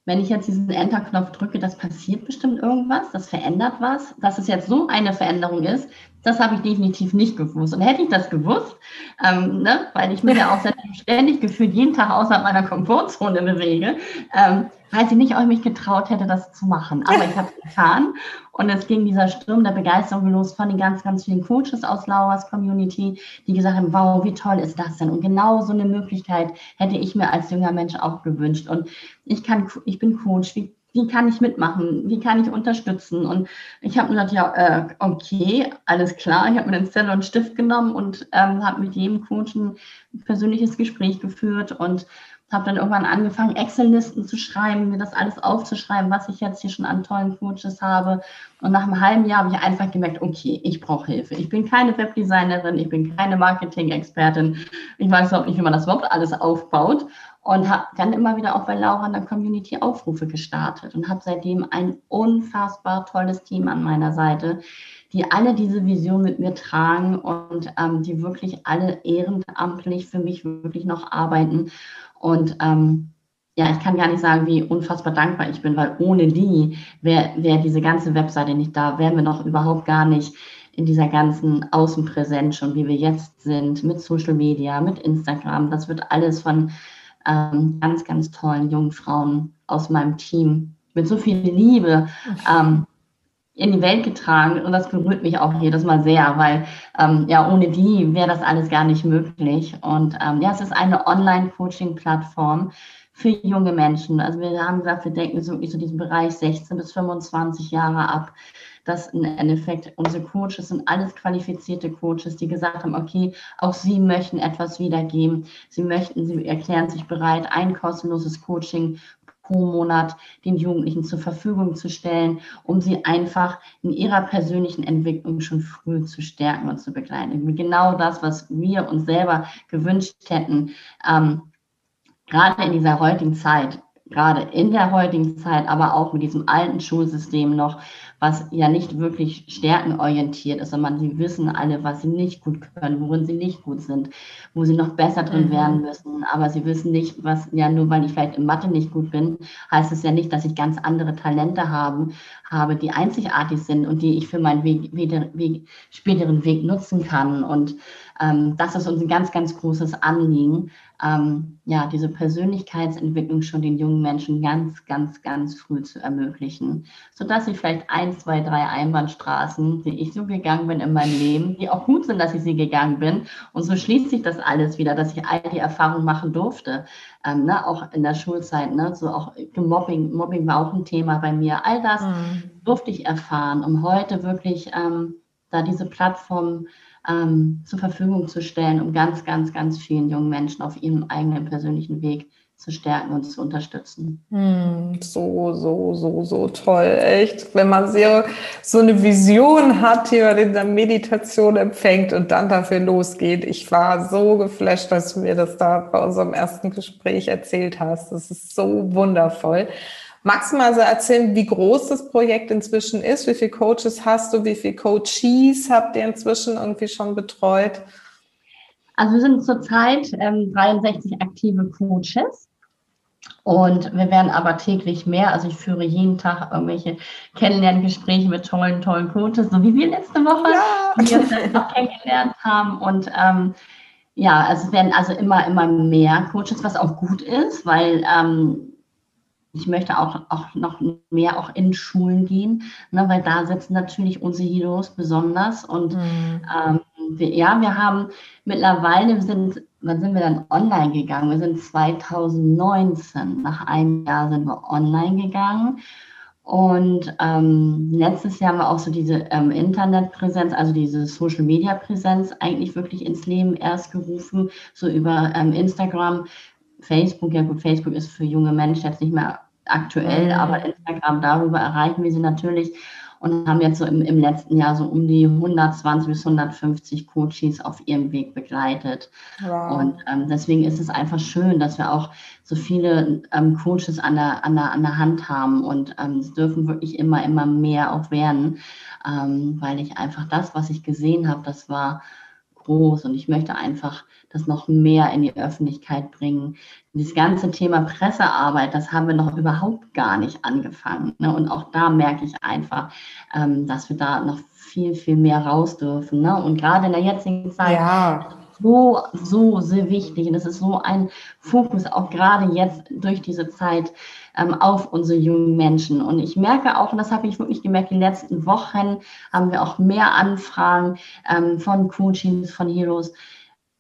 wenn ich jetzt diesen Enter-Knopf drücke, das passiert bestimmt irgendwas, das verändert was. Dass es jetzt so eine Veränderung ist, Das habe ich definitiv nicht gewusst. Und hätte ich das gewusst, ähm, ne, weil ich mich ja auch ständig gefühlt jeden Tag außerhalb meiner Komfortzone bewege, ähm, weiß ich nicht, ob ich mich getraut hätte, das zu machen. Aber ich habe es getan. Und es ging dieser Sturm der Begeisterung los von den ganz, ganz vielen Coaches aus Lauras Community, die gesagt haben, wow, wie toll ist das denn? Und genau so eine Möglichkeit hätte ich mir als junger Mensch auch gewünscht. Und ich kann, ich bin Coach, wie wie kann ich mitmachen, wie kann ich unterstützen? Und ich habe mir gesagt, ja, äh, okay, alles klar. Ich habe mir den Zettel und Stift genommen und ähm, habe mit jedem Coach ein persönliches Gespräch geführt und habe dann irgendwann angefangen, Excel-Listen zu schreiben, mir das alles aufzuschreiben, was ich jetzt hier schon an tollen Coaches habe. Und nach einem halben Jahr habe ich einfach gemerkt, okay, ich brauche Hilfe. Ich bin keine Webdesignerin, ich bin keine Marketing-Expertin. Ich weiß überhaupt nicht, wie man das überhaupt alles aufbaut und habe dann immer wieder auch bei Laura in der Community Aufrufe gestartet und habe seitdem ein unfassbar tolles Team an meiner Seite, die alle diese Vision mit mir tragen und ähm, die wirklich alle ehrenamtlich für mich wirklich noch arbeiten. Und ähm, ja, ich kann gar nicht sagen, wie unfassbar dankbar ich bin, weil ohne die wäre wär diese ganze Webseite nicht da, wären wir noch überhaupt gar nicht in dieser ganzen Außenpräsenz schon, wie wir jetzt sind, mit Social Media, mit Instagram. Das wird alles von ähm, ganz, ganz tollen jungen Frauen aus meinem Team mit so viel Liebe ähm, in die Welt getragen. Und das berührt mich auch jedes Mal sehr, weil ähm, ja, ohne die wäre das alles gar nicht möglich. Und ähm, ja, es ist eine Online-Coaching-Plattform für junge Menschen. Also wir haben gesagt, wir denken so so diesen Bereich 16 bis 25 Jahre ab dass im Endeffekt unsere Coaches sind alles qualifizierte Coaches, die gesagt haben, okay, auch sie möchten etwas wiedergeben. Sie möchten, sie erklären sich bereit, ein kostenloses Coaching pro Monat den Jugendlichen zur Verfügung zu stellen, um sie einfach in ihrer persönlichen Entwicklung schon früh zu stärken und zu begleiten. Genau das, was wir uns selber gewünscht hätten, ähm, gerade in dieser heutigen Zeit, gerade in der heutigen Zeit, aber auch mit diesem alten Schulsystem noch, was ja nicht wirklich stärkenorientiert ist, sondern sie wissen alle, was sie nicht gut können, worin sie nicht gut sind, wo sie noch besser drin mhm. werden müssen. Aber sie wissen nicht, was, ja, nur weil ich vielleicht in Mathe nicht gut bin, heißt es ja nicht, dass ich ganz andere Talente haben, habe, die einzigartig sind und die ich für meinen Weg, Weg, späteren Weg nutzen kann. Und ähm, das ist uns ein ganz, ganz großes Anliegen, ähm, ja, diese Persönlichkeitsentwicklung schon den jungen Menschen ganz, ganz, ganz früh zu ermöglichen, sodass sie vielleicht ein, zwei, drei Einbahnstraßen, die ich so gegangen bin in meinem Leben, die auch gut sind, dass ich sie gegangen bin. Und so schließt sich das alles wieder, dass ich all die Erfahrungen machen durfte, ähm, ne, auch in der Schulzeit, ne, so auch Mobbing, Mobbing war auch ein Thema bei mir. All das mhm. durfte ich erfahren, um heute wirklich ähm, da diese Plattform ähm, zur Verfügung zu stellen, um ganz, ganz, ganz vielen jungen Menschen auf ihrem eigenen persönlichen Weg zu stärken und zu unterstützen.
Hm, so, so, so, so toll. Echt, wenn man sehr, so eine Vision hat, die man in der Meditation empfängt und dann dafür losgeht. Ich war so geflasht, dass du mir das da bei unserem ersten Gespräch erzählt hast. Das ist so wundervoll. Magst du mal so erzählen, wie groß das Projekt inzwischen ist? Wie viele Coaches hast du? Wie viele Coaches habt ihr inzwischen irgendwie schon betreut?
Also wir sind zurzeit ähm, 63 aktive Coaches. Und wir werden aber täglich mehr. Also ich führe jeden Tag irgendwelche Kennenlerngespräche mit tollen, tollen Coaches, so wie wir letzte Woche, ja. die wir uns auch kennengelernt haben. Und ähm, ja, also es werden also immer, immer mehr Coaches, was auch gut ist, weil ähm, ich möchte auch, auch noch mehr auch in Schulen gehen, ne, weil da sitzen natürlich unsere Heroes besonders. Und mhm. ähm, wir, ja, wir haben mittlerweile, wir sind, wann sind wir dann online gegangen? Wir sind 2019, nach einem Jahr sind wir online gegangen. Und ähm, letztes Jahr haben wir auch so diese ähm, Internetpräsenz, also diese Social-Media-Präsenz eigentlich wirklich ins Leben erst gerufen, so über ähm, Instagram Facebook, ja gut, Facebook ist für junge Menschen jetzt nicht mehr aktuell, mhm. aber Instagram, darüber erreichen wir sie natürlich und haben jetzt so im, im letzten Jahr so um die 120 bis 150 Coaches auf ihrem Weg begleitet. Wow. Und ähm, deswegen ist es einfach schön, dass wir auch so viele ähm, Coaches an der, an, der, an der Hand haben und ähm, es dürfen wirklich immer, immer mehr auch werden, ähm, weil ich einfach das, was ich gesehen habe, das war groß und ich möchte einfach das noch mehr in die Öffentlichkeit bringen. Dieses ganze Thema Pressearbeit, das haben wir noch überhaupt gar nicht angefangen. Ne? Und auch da merke ich einfach, ähm, dass wir da noch viel, viel mehr raus dürfen. Ne? Und gerade in der jetzigen Zeit ja. so, so sehr wichtig. Und es ist so ein Fokus, auch gerade jetzt durch diese Zeit, ähm, auf unsere jungen Menschen. Und ich merke auch, und das habe ich wirklich gemerkt, die letzten Wochen haben wir auch mehr Anfragen ähm, von Coachings, von Heroes.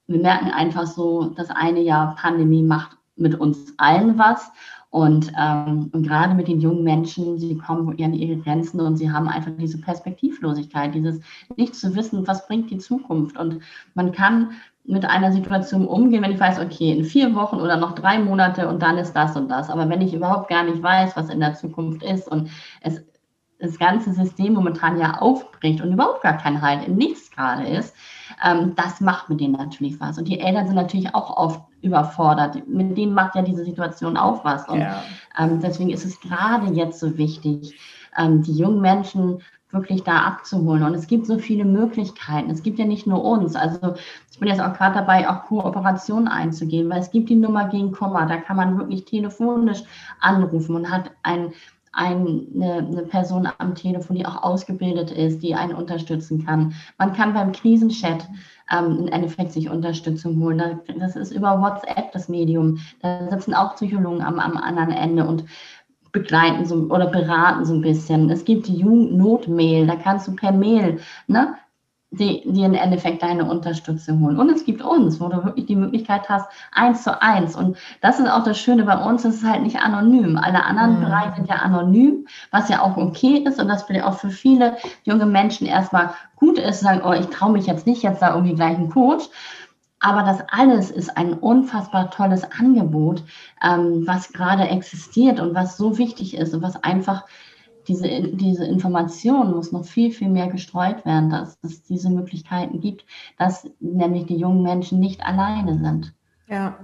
Wir merken einfach so, das eine Jahr Pandemie macht mit uns allen was. Und, ähm, und gerade mit den jungen Menschen, sie kommen an ihre Grenzen und sie haben einfach diese Perspektivlosigkeit, dieses nicht zu wissen, was bringt die Zukunft. Und man kann mit einer Situation umgehen, wenn ich weiß, okay, in vier Wochen oder noch drei Monate und dann ist das und das. Aber wenn ich überhaupt gar nicht weiß, was in der Zukunft ist und es das ganze System momentan ja aufbricht und überhaupt gar kein Halt in nichts gerade ist, ähm, das macht mit denen natürlich was. Und die Eltern sind natürlich auch oft überfordert. Mit denen macht ja diese Situation auch was. Und ja. ähm, deswegen ist es gerade jetzt so wichtig, ähm, die jungen Menschen wirklich da abzuholen. Und es gibt so viele Möglichkeiten. Es gibt ja nicht nur uns. Also ich bin jetzt auch gerade dabei, auch Kooperationen einzugehen, weil es gibt die Nummer gegen Komma. Da kann man wirklich telefonisch anrufen und hat ein, eine, eine, Person am Telefon, die auch ausgebildet ist, die einen unterstützen kann. Man kann beim Krisenchat ähm, im Endeffekt sich Unterstützung holen. Das ist über WhatsApp das Medium. Da sitzen auch Psychologen am, am anderen Ende und begleiten so, oder beraten so ein bisschen. Es gibt die Jugendnotmail, da kannst du per Mail ne, die, die im Endeffekt deine Unterstützung holen. Und es gibt uns, wo du wirklich die Möglichkeit hast, eins zu eins. Und das ist auch das Schöne bei uns, es ist halt nicht anonym. Alle anderen mhm. Bereiche sind ja anonym, was ja auch okay ist und das vielleicht auch für viele junge Menschen erstmal gut ist, sagen, oh, ich traue mich jetzt nicht, jetzt da irgendwie gleich einen Coach. Aber das alles ist ein unfassbar tolles Angebot, ähm, was gerade existiert und was so wichtig ist und was einfach diese, diese Information muss noch viel, viel mehr gestreut werden, dass es diese Möglichkeiten gibt, dass nämlich die jungen Menschen nicht alleine sind.
Ja,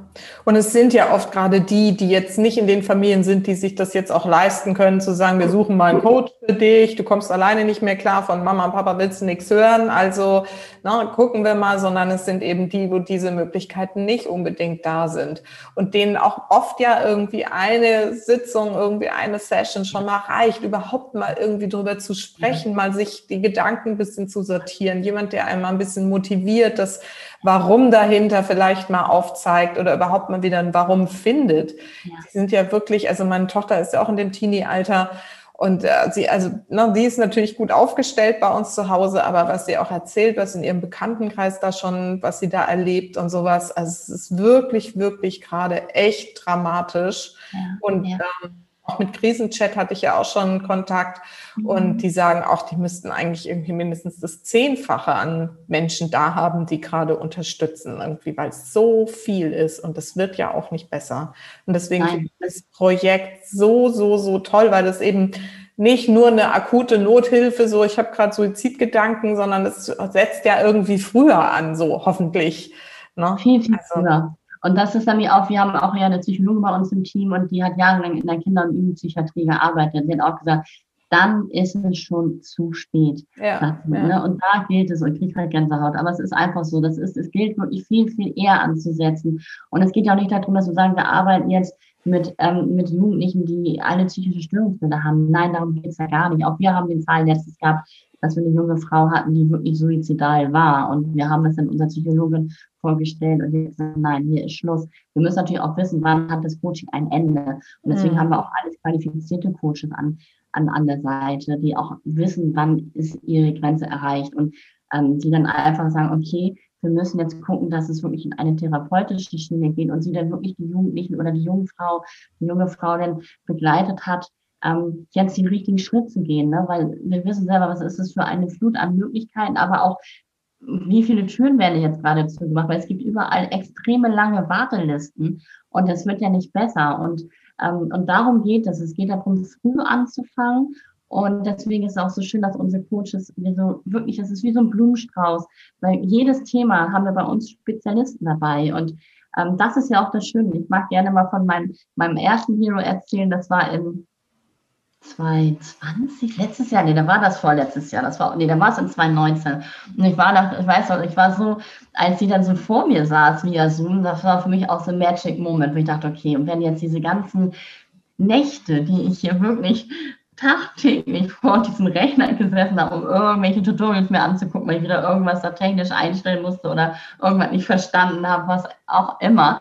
und es sind ja oft gerade die, die jetzt nicht in den Familien sind, die sich das jetzt auch leisten können, zu sagen, wir suchen mal einen Coach für dich, du kommst alleine nicht mehr klar, von Mama und Papa willst du nichts hören, also na, ne, gucken wir mal, sondern es sind eben die, wo diese Möglichkeiten nicht unbedingt da sind. Und denen auch oft ja irgendwie eine Sitzung, irgendwie eine Session schon mal reicht, überhaupt mal irgendwie drüber zu sprechen, mal sich die Gedanken ein bisschen zu sortieren, jemand, der einmal ein bisschen motiviert, das Warum dahinter vielleicht mal aufzeigt oder überhaupt mal wieder ein Warum findet. Ja. Die sind ja wirklich, also meine Tochter ist ja auch in dem Teenie-Alter und äh, sie, also, ne, die ist natürlich gut aufgestellt bei uns zu Hause, aber was sie auch erzählt, was in ihrem Bekanntenkreis da schon, was sie da erlebt und sowas, also es ist wirklich, wirklich gerade echt dramatisch. Ja, und ja. Ähm, auch mit Krisenchat hatte ich ja auch schon Kontakt mhm. und die sagen auch, die müssten eigentlich irgendwie mindestens das Zehnfache an Menschen da haben, die gerade unterstützen, irgendwie, weil es so viel ist und das wird ja auch nicht besser. Und deswegen finde ich das Projekt so, so, so toll, weil es eben nicht nur eine akute Nothilfe, so ich habe gerade Suizidgedanken, sondern es setzt ja irgendwie früher an, so hoffentlich.
Ne? Viel, viel also, früher. Und das ist nämlich auch, wir haben auch ja eine Psychologin bei uns im Team und die hat jahrelang in der Kinder- und Jugendpsychiatrie gearbeitet. Sie hat auch gesagt, dann ist es schon zu spät. Ja, das, ja. Ne? Und da gilt es, und ich kriege halt Gänsehaut, aber es ist einfach so, das ist, es gilt wirklich viel, viel eher anzusetzen. Und es geht ja auch nicht darum, dass wir sagen, wir arbeiten jetzt mit, ähm, mit Jugendlichen, die alle psychische Störungsbilder haben. Nein, darum geht es ja gar nicht. Auch wir haben den Fall letztes gehabt, dass wir eine junge Frau hatten, die wirklich suizidal war. Und wir haben das dann unserer Psychologin vorgestellt und die gesagt, nein, hier ist Schluss. Wir müssen natürlich auch wissen, wann hat das Coaching ein Ende. Und deswegen mhm. haben wir auch alles qualifizierte Coaches an, an, an der Seite, die auch wissen, wann ist ihre Grenze erreicht und ähm, die dann einfach sagen, okay, wir müssen jetzt gucken, dass es wirklich in eine therapeutische Schiene geht und sie dann wirklich die Jugendlichen oder die junge Frau, die junge Frau dann begleitet hat, ähm, jetzt den richtigen Schritt zu gehen, ne? weil wir wissen selber, was ist es für eine Flut an Möglichkeiten, aber auch wie viele Türen werden jetzt gerade zugemacht, weil es gibt überall extreme lange Wartelisten und das wird ja nicht besser und ähm, und darum geht es. Es geht darum, früh anzufangen und deswegen ist es auch so schön, dass unsere Coaches wir so wirklich, es ist wie so ein Blumenstrauß, weil jedes Thema haben wir bei uns Spezialisten dabei und ähm, das ist ja auch das Schöne. Ich mag gerne mal von meinem, meinem ersten Hero erzählen. Das war im 2020, letztes Jahr, nee, da war das vorletztes Jahr, das war, nee, da war es in 2019. Und ich war da, ich weiß noch, ich war so, als sie dann so vor mir saß via Zoom, das war für mich auch so ein Magic Moment, wo ich dachte, okay, und wenn jetzt diese ganzen Nächte, die ich hier wirklich tagtäglich vor diesem Rechner gesessen habe, um irgendwelche Tutorials mir anzugucken, weil ich wieder irgendwas da technisch einstellen musste oder irgendwas nicht verstanden habe, was auch immer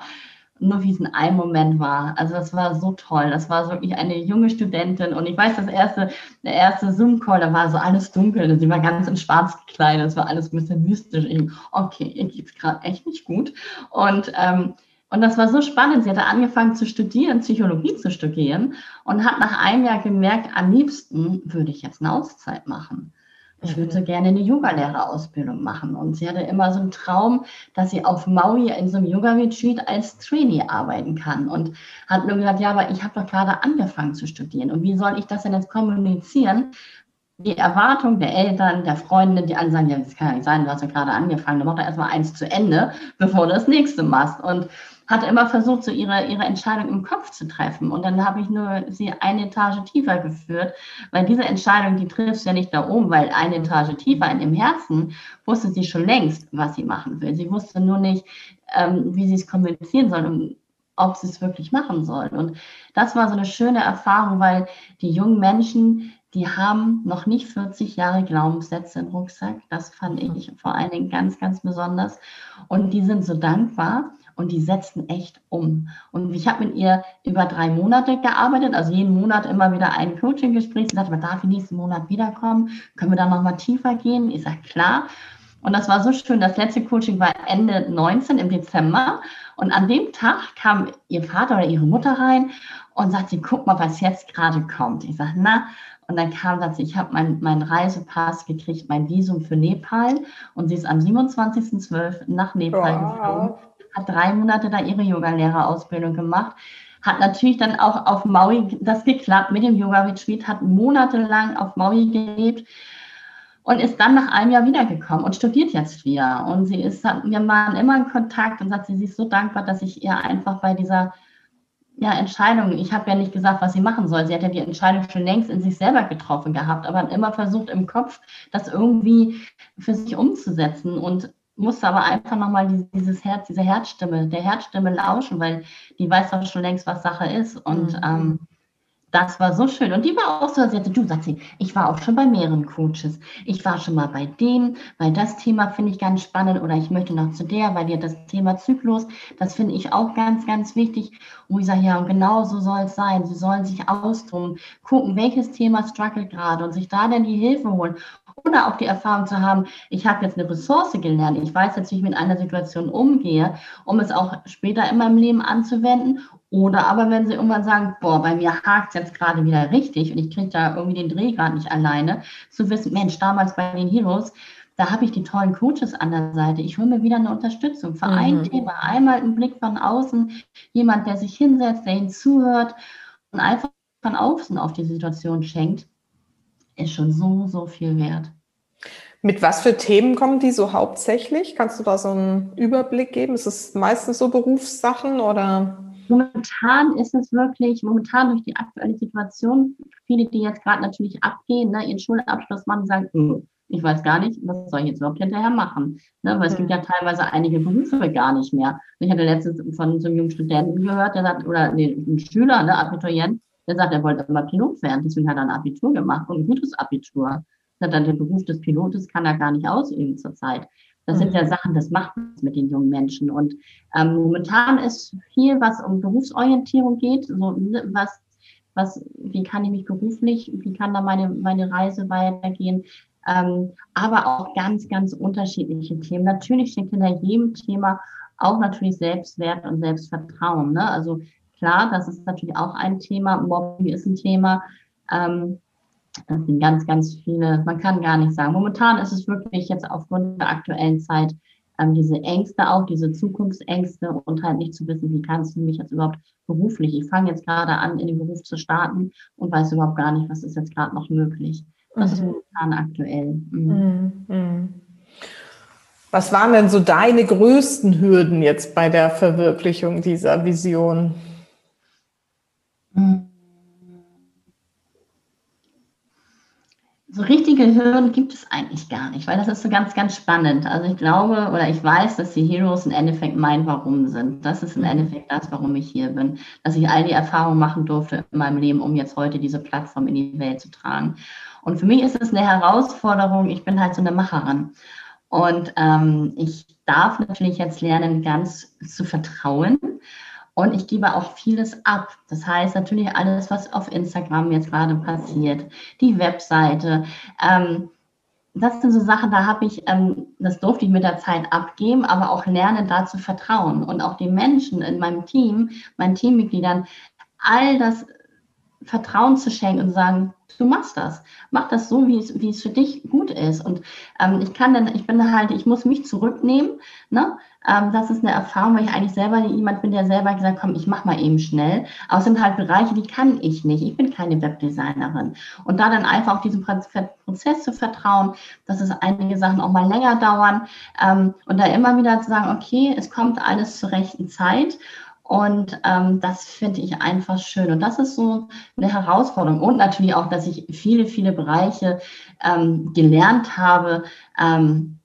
nur wie es in einem Moment war. Also das war so toll. Das war wirklich eine junge Studentin und ich weiß, das erste, der erste Zoom-Call, da war so alles dunkel und sie war ganz in schwarz gekleidet. Das war alles ein bisschen mystisch. Ich, okay, ihr geht es gerade echt nicht gut. Und, ähm, und das war so spannend. Sie hatte angefangen zu studieren, Psychologie zu studieren und hat nach einem Jahr gemerkt, am liebsten würde ich jetzt eine Auszeit machen. Ich würde so gerne eine Yogalehrerausbildung machen. Und sie hatte immer so einen Traum, dass sie auf Maui in so einem Yoga-Retreat als Trainee arbeiten kann. Und hat nur gesagt, ja, aber ich habe doch gerade angefangen zu studieren. Und wie soll ich das denn jetzt kommunizieren? Die Erwartung der Eltern, der Freunde, die alle sagen, ja, das kann ja nicht sein, du hast ja gerade angefangen, du machst doch erstmal eins zu Ende, bevor du das nächste machst. Und hat immer versucht, so ihre, ihre Entscheidung im Kopf zu treffen. Und dann habe ich nur sie eine Etage tiefer geführt, weil diese Entscheidung, die triffst ja nicht da oben, weil eine Etage tiefer in dem Herzen wusste sie schon längst, was sie machen will. Sie wusste nur nicht, ähm, wie sie es kommunizieren soll und ob sie es wirklich machen soll. Und das war so eine schöne Erfahrung, weil die jungen Menschen, die haben noch nicht 40 Jahre Glaubenssätze im Rucksack. Das fand ich vor allen Dingen ganz, ganz besonders. Und die sind so dankbar und die setzen echt um. Und ich habe mit ihr über drei Monate gearbeitet, also jeden Monat immer wieder ein Coaching-Gespräch. Sie sagte, darf ich nächsten Monat wiederkommen? Können wir da nochmal tiefer gehen? Ich sage, klar. Und das war so schön. Das letzte Coaching war Ende 19 im Dezember. Und an dem Tag kam ihr Vater oder ihre Mutter rein und sagt sie, guck mal, was jetzt gerade kommt. Ich sage, na, und dann kam das, ich habe meinen mein Reisepass gekriegt, mein Visum für Nepal. Und sie ist am 27.12. nach Nepal wow. geflogen hat drei Monate da ihre Yogalehrerausbildung gemacht. Hat natürlich dann auch auf Maui das geklappt mit dem Yoga-Retreat, hat monatelang auf Maui gelebt und ist dann nach einem Jahr wiedergekommen und studiert jetzt wieder. Und sie ist, wir waren immer in Kontakt und sagt, sie ist so dankbar, dass ich ihr einfach bei dieser ja, Entscheidung, ich habe ja nicht gesagt, was sie machen soll. Sie hat ja die Entscheidung schon längst in sich selber getroffen gehabt, aber immer versucht im Kopf, das irgendwie für sich umzusetzen. Und musste aber einfach nochmal dieses Herz, diese Herzstimme, der Herzstimme lauschen, weil die weiß doch schon längst, was Sache ist. Und mhm. ähm, das war so schön. Und die war auch so, sie hatte, du, sagt sie, ich war auch schon bei mehreren Coaches. Ich war schon mal bei dem, weil das Thema finde ich ganz spannend oder ich möchte noch zu der, weil dir das Thema Zyklus, das finde ich auch ganz, ganz wichtig. Und ich sage, ja, und genau so soll es sein. Sie sollen sich austoben, gucken, welches Thema struggelt gerade und sich da dann die Hilfe holen oder auch die Erfahrung zu haben, ich habe jetzt eine Ressource gelernt, ich weiß jetzt, wie ich mit einer Situation umgehe, um es auch später in meinem Leben anzuwenden. Oder aber wenn sie irgendwann sagen, boah, bei mir hakt es jetzt gerade wieder richtig und ich kriege da irgendwie den Dreh gerade nicht alleine, zu wissen, Mensch, damals bei den Heroes, da habe ich die tollen Coaches an der Seite. Ich hole mir wieder eine Unterstützung für mhm. ein Thema. Einmal einen Blick von außen, jemand, der sich hinsetzt, der hinzuhört und einfach von außen auf die Situation schenkt ist schon so, so viel wert.
Mit was für Themen kommen die so hauptsächlich? Kannst du da so einen Überblick geben? Ist es meistens so Berufssachen oder?
Momentan ist es wirklich, momentan durch die aktuelle Situation, viele, die jetzt gerade natürlich abgehen, ne, ihren Schulabschluss machen, sagen, hm, ich weiß gar nicht, was soll ich jetzt überhaupt hinterher machen? Ne, weil es gibt ja teilweise einige Berufe gar nicht mehr. Ich hatte letztens von so einem jungen Studenten gehört, der sagt, oder nee, ein Schüler, ne, Abiturient, der sagt, er wollte immer Pilot werden, deswegen hat er ein Abitur gemacht und ein gutes Abitur. Er dann den Beruf des Pilotes kann er gar nicht ausüben zurzeit. Das sind ja mhm. Sachen, das macht was mit den jungen Menschen. Und ähm, momentan ist viel, was um Berufsorientierung geht, so was, was, wie kann ich mich beruflich, wie kann da meine, meine Reise weitergehen, ähm, aber auch ganz, ganz unterschiedliche Themen. Natürlich steckt hinter jedem Thema auch natürlich Selbstwert und Selbstvertrauen. Ne? Also Klar, das ist natürlich auch ein Thema. Mobbing ist ein Thema. Ähm, das sind ganz, ganz viele, man kann gar nicht sagen. Momentan ist es wirklich jetzt aufgrund der aktuellen Zeit ähm, diese Ängste auch, diese Zukunftsängste und halt nicht zu wissen, wie kannst du mich jetzt überhaupt beruflich, ich fange jetzt gerade an, in den Beruf zu starten und weiß überhaupt gar nicht, was ist jetzt gerade noch möglich. Das mhm. ist momentan aktuell. Mhm. Mhm.
mhm. Was waren denn so deine größten Hürden jetzt bei der Verwirklichung dieser Vision?
Hürden gibt es eigentlich gar nicht, weil das ist so ganz, ganz spannend. Also ich glaube oder ich weiß, dass die Heroes im Endeffekt mein Warum sind. Das ist im mhm. Endeffekt das, warum ich hier bin. Dass ich all die Erfahrungen machen durfte in meinem Leben, um jetzt heute diese Plattform in die Welt zu tragen. Und für mich ist es eine Herausforderung. Ich bin halt so eine Macherin. Und ähm, ich darf natürlich jetzt lernen, ganz zu vertrauen und ich gebe auch vieles ab. Das heißt natürlich alles, was auf Instagram jetzt gerade passiert, die Webseite. Ähm, das sind so Sachen, da habe ich, ähm, das durfte ich mit der Zeit abgeben, aber auch lernen, da zu vertrauen und auch den Menschen in meinem Team, meinen Teammitgliedern, all das Vertrauen zu schenken und sagen, du machst das. Mach das so, wie es, wie es für dich gut ist. Und ähm, ich kann dann, ich bin halt, ich muss mich zurücknehmen. Ne? Ähm, das ist eine Erfahrung, weil ich eigentlich selber jemand bin, der selber gesagt komm, ich mach mal eben schnell. Sind halt Bereiche, die kann ich nicht. Ich bin keine Webdesignerin. Und da dann einfach auf diesen Prozess zu vertrauen, dass es einige Sachen auch mal länger dauern ähm, und da immer wieder zu sagen, okay, es kommt alles zur rechten Zeit. Und ähm, das finde ich einfach schön. Und das ist so eine Herausforderung. Und natürlich auch, dass ich viele, viele Bereiche ähm, gelernt habe, ähm,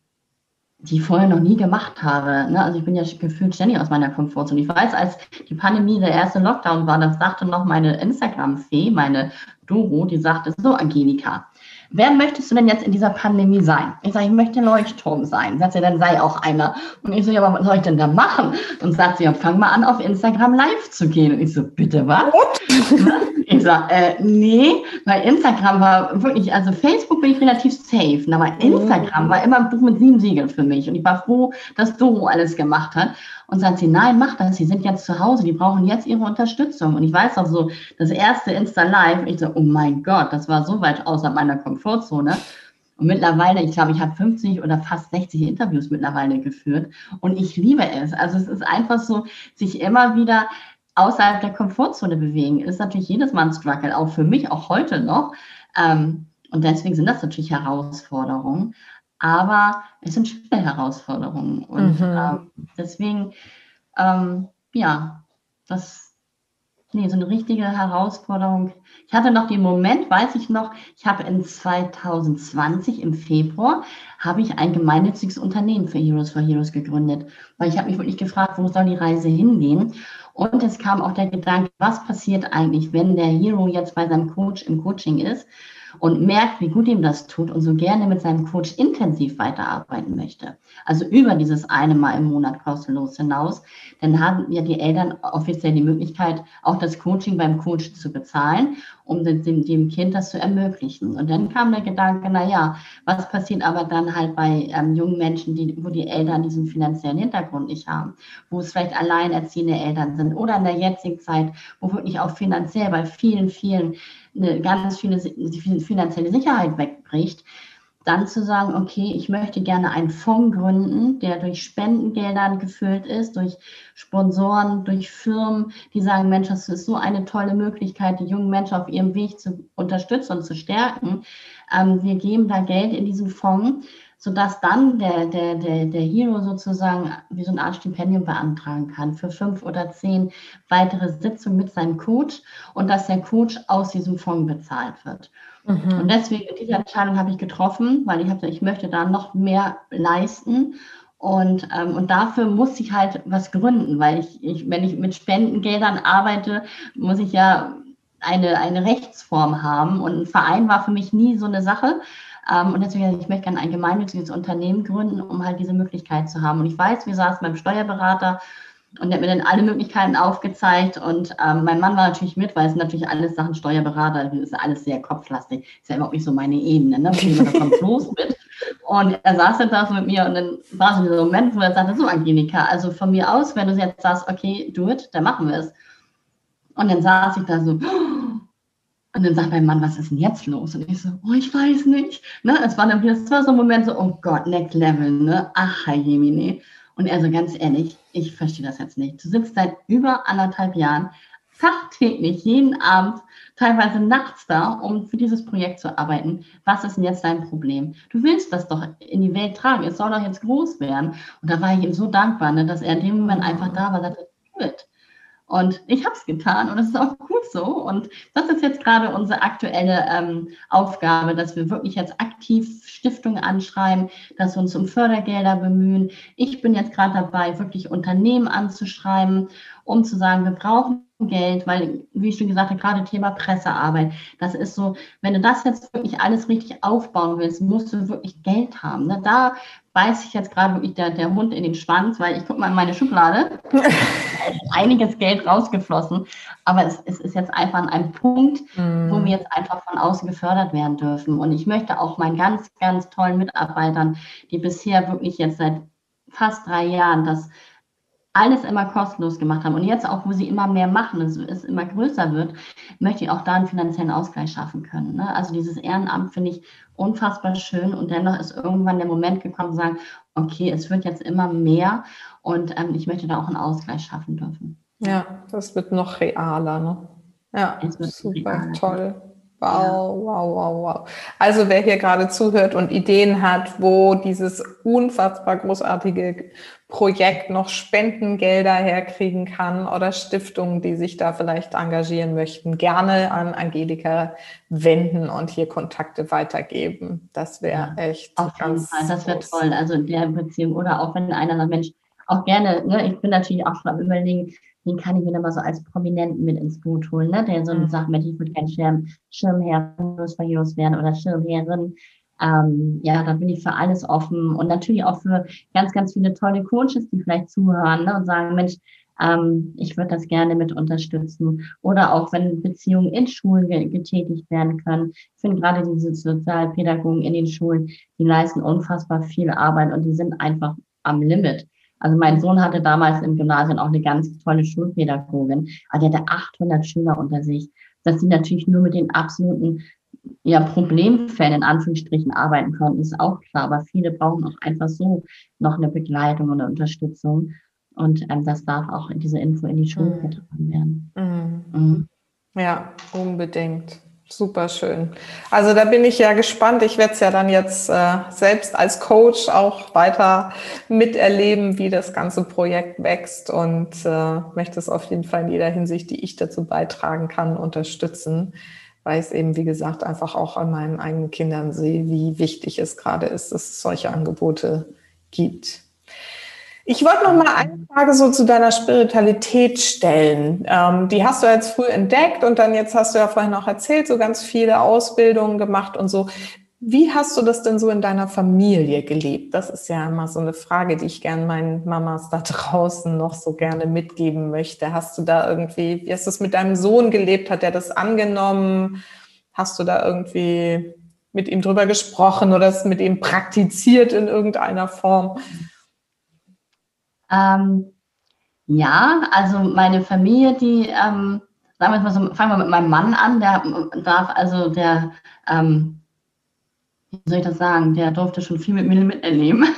die ich vorher noch nie gemacht habe. Ne? Also ich bin ja gefühlt ständig aus meiner Komfortzone. Ich weiß, als die Pandemie der erste Lockdown war, das sagte noch meine Instagram-Fee, meine Doro, die sagte, so Angelika, wer möchtest du denn jetzt in dieser Pandemie sein? Ich sage, ich möchte Leuchtturm sein. Sagt sie, dann sei auch einer. Und ich so, ja, aber was soll ich denn da machen? Und sagt sie, ja, fang mal an, auf Instagram live zu gehen. Und ich so, bitte was? ich sage, äh, nee, weil Instagram war wirklich, also Facebook bin ich relativ safe, aber Instagram war immer ein Buch mit sieben Siegeln für mich. Und ich war froh, dass Doro alles gemacht hat. Und sagt sie, nein, mach das, sie sind jetzt zu Hause, die brauchen jetzt ihre Unterstützung. Und ich weiß auch so, das erste Insta Live, ich so, oh mein Gott, das war so weit außerhalb meiner Komfortzone. Und mittlerweile, ich glaube, ich habe 50 oder fast 60 Interviews mittlerweile geführt. Und ich liebe es. Also es ist einfach so, sich immer wieder außerhalb der Komfortzone bewegen. Ist natürlich jedes Mal ein Struggle, auch für mich, auch heute noch. Ähm, und deswegen sind das natürlich Herausforderungen aber es sind schwere Herausforderungen. Und mhm. ähm, deswegen, ähm, ja, das, nee, so eine richtige Herausforderung. Ich hatte noch den Moment, weiß ich noch, ich habe in 2020 im Februar, habe ich ein gemeinnütziges Unternehmen für Heroes for Heroes gegründet, weil ich habe mich wirklich gefragt, wo soll die Reise hingehen? Und es kam auch der Gedanke, was passiert eigentlich, wenn der Hero jetzt bei seinem Coach im Coaching ist und merkt, wie gut ihm das tut und so gerne mit seinem Coach intensiv weiterarbeiten möchte. Also über dieses eine Mal im Monat kostenlos hinaus, dann haben ja die Eltern offiziell die Möglichkeit, auch das Coaching beim Coach zu bezahlen, um dem, dem Kind das zu ermöglichen. Und dann kam der Gedanke, na ja, was passiert aber dann halt bei ähm, jungen Menschen, die, wo die Eltern diesen finanziellen Hintergrund nicht haben, wo es vielleicht alleinerziehende Eltern sind oder in der jetzigen Zeit, wo wirklich auch finanziell bei vielen, vielen ganz viele finanzielle Sicherheit wegbricht, dann zu sagen, okay, ich möchte gerne einen Fonds gründen, der durch Spendengeldern gefüllt ist, durch Sponsoren, durch Firmen, die sagen, Mensch, das ist so eine tolle Möglichkeit, die jungen Menschen auf ihrem Weg zu unterstützen und zu stärken. Ähm, wir geben da Geld in diesen Fonds sodass dann der, der, der, der Hero sozusagen wie so eine Art Stipendium beantragen kann für fünf oder zehn weitere Sitzungen mit seinem Coach und dass der Coach aus diesem Fonds bezahlt wird. Mhm. Und deswegen, diese Entscheidung habe ich getroffen, weil ich habe ich möchte da noch mehr leisten. Und, ähm, und dafür muss ich halt was gründen, weil ich, ich, wenn ich mit Spendengeldern arbeite, muss ich ja eine, eine Rechtsform haben. Und ein Verein war für mich nie so eine Sache. Ähm, und deswegen, ich möchte gerne ein gemeinnütziges Unternehmen gründen, um halt diese Möglichkeit zu haben. Und ich weiß, wir saßen beim Steuerberater und der hat mir dann alle Möglichkeiten aufgezeigt. Und ähm, mein Mann war natürlich mit, weil es natürlich alles Sachen Steuerberater, das ist alles sehr kopflastig. Ist ja überhaupt nicht so meine Ebene. Ne? Da kommt bloß mit. Und er saß dann da so mit mir und dann war so dieser Moment, wo er sagte, so Angelika, also von mir aus, wenn du jetzt sagst, okay, do it, dann machen wir es. Und dann saß ich da so, und dann sagt mein Mann, was ist denn jetzt los? Und ich so, oh, ich weiß nicht. Ne? Es war dann war so ein Moment so, oh Gott, next level, ne? Ach, Jemine. Und er so, ganz ehrlich, ich verstehe das jetzt nicht. Du sitzt seit über anderthalb Jahren tagtäglich, jeden Abend, teilweise nachts da, um für dieses Projekt zu arbeiten. Was ist denn jetzt dein Problem? Du willst das doch in die Welt tragen. Es soll doch jetzt groß werden. Und da war ich ihm so dankbar, ne, dass er in dem Moment einfach da war, sagte, do it. Und ich habe es getan und es ist auch gut so. Und das ist jetzt gerade unsere aktuelle ähm, Aufgabe, dass wir wirklich jetzt aktiv Stiftungen anschreiben, dass wir uns um Fördergelder bemühen. Ich bin jetzt gerade dabei, wirklich Unternehmen anzuschreiben, um zu sagen, wir brauchen Geld, weil, wie ich schon gesagt habe, gerade Thema Pressearbeit, das ist so, wenn du das jetzt wirklich alles richtig aufbauen willst, musst du wirklich Geld haben. Ne? Da beißt sich jetzt gerade wirklich der, der Hund in den Schwanz, weil ich gucke mal in meine Schublade, da ist einiges Geld rausgeflossen, aber es, es ist jetzt einfach an einem Punkt, mm. wo wir jetzt einfach von außen gefördert werden dürfen. Und ich möchte auch meinen ganz, ganz tollen Mitarbeitern, die bisher wirklich jetzt seit fast drei Jahren das alles immer kostenlos gemacht haben und jetzt auch, wo sie immer mehr machen, es, es immer größer wird, möchte ich auch da einen finanziellen Ausgleich schaffen können. Ne? Also dieses Ehrenamt finde ich unfassbar schön und dennoch ist irgendwann der Moment gekommen, zu sagen, okay, es wird jetzt immer mehr und ähm, ich möchte da auch einen Ausgleich schaffen dürfen.
Ja, das wird noch realer. Ne? Ja, super realer. toll. Wow, wow, wow, wow. Also wer hier gerade zuhört und Ideen hat, wo dieses unfassbar großartige Projekt noch Spendengelder herkriegen kann oder Stiftungen, die sich da vielleicht engagieren möchten, gerne an Angelika wenden und hier Kontakte weitergeben. Das wäre ja, echt
auf jeden Fall. Das wäre toll. Also in der Beziehung oder auch wenn einer sagt, Mensch, auch gerne, ne, ich bin natürlich auch schon am überlegen, den kann ich mir dann mal so als Prominenten mit ins Boot holen, ne? der so mhm. sagt, Mensch, ich würde kein Schirm, Schirmherr für Heroes werden oder Schirmherrin. Ähm, ja, da bin ich für alles offen und natürlich auch für ganz, ganz viele tolle Coaches, die vielleicht zuhören ne? und sagen, Mensch, ähm, ich würde das gerne mit unterstützen. Oder auch wenn Beziehungen in Schulen getätigt werden können. Ich finde gerade diese Sozialpädagogen in den Schulen, die leisten unfassbar viel Arbeit und die sind einfach am Limit. Also mein Sohn hatte damals im Gymnasium auch eine ganz tolle Schulpädagogin, aber der hatte 800 Schüler unter sich, dass sie natürlich nur mit den absoluten ja, Problemfällen in Anführungsstrichen arbeiten konnten, ist auch klar. Aber viele brauchen auch einfach so noch eine Begleitung und eine Unterstützung. Und ähm, das darf auch in diese Info in die Schule mhm. getragen werden.
Mhm. Mhm. Ja, unbedingt. Super schön. Also da bin ich ja gespannt. Ich werde es ja dann jetzt äh, selbst als Coach auch weiter miterleben, wie das ganze Projekt wächst und äh, möchte es auf jeden Fall in jeder Hinsicht, die ich dazu beitragen kann, unterstützen, weil ich es eben, wie gesagt, einfach auch an meinen eigenen Kindern sehe, wie wichtig es gerade ist, dass es solche Angebote gibt. Ich wollte noch mal eine Frage so zu deiner Spiritualität stellen. Ähm, die hast du jetzt früh entdeckt und dann jetzt hast du ja vorhin auch erzählt, so ganz viele Ausbildungen gemacht und so. Wie hast du das denn so in deiner Familie gelebt? Das ist ja immer so eine Frage, die ich gerne meinen Mamas da draußen noch so gerne mitgeben möchte. Hast du da irgendwie, wie hast du es mit deinem Sohn gelebt? Hat er das angenommen? Hast du da irgendwie mit ihm drüber gesprochen oder es mit ihm praktiziert in irgendeiner Form?
Ähm, ja, also meine Familie, die, ähm, sagen wir mal so, fangen wir mit meinem Mann an, der darf, also der, ähm, wie soll ich das sagen, der durfte schon viel mit mir miterleben.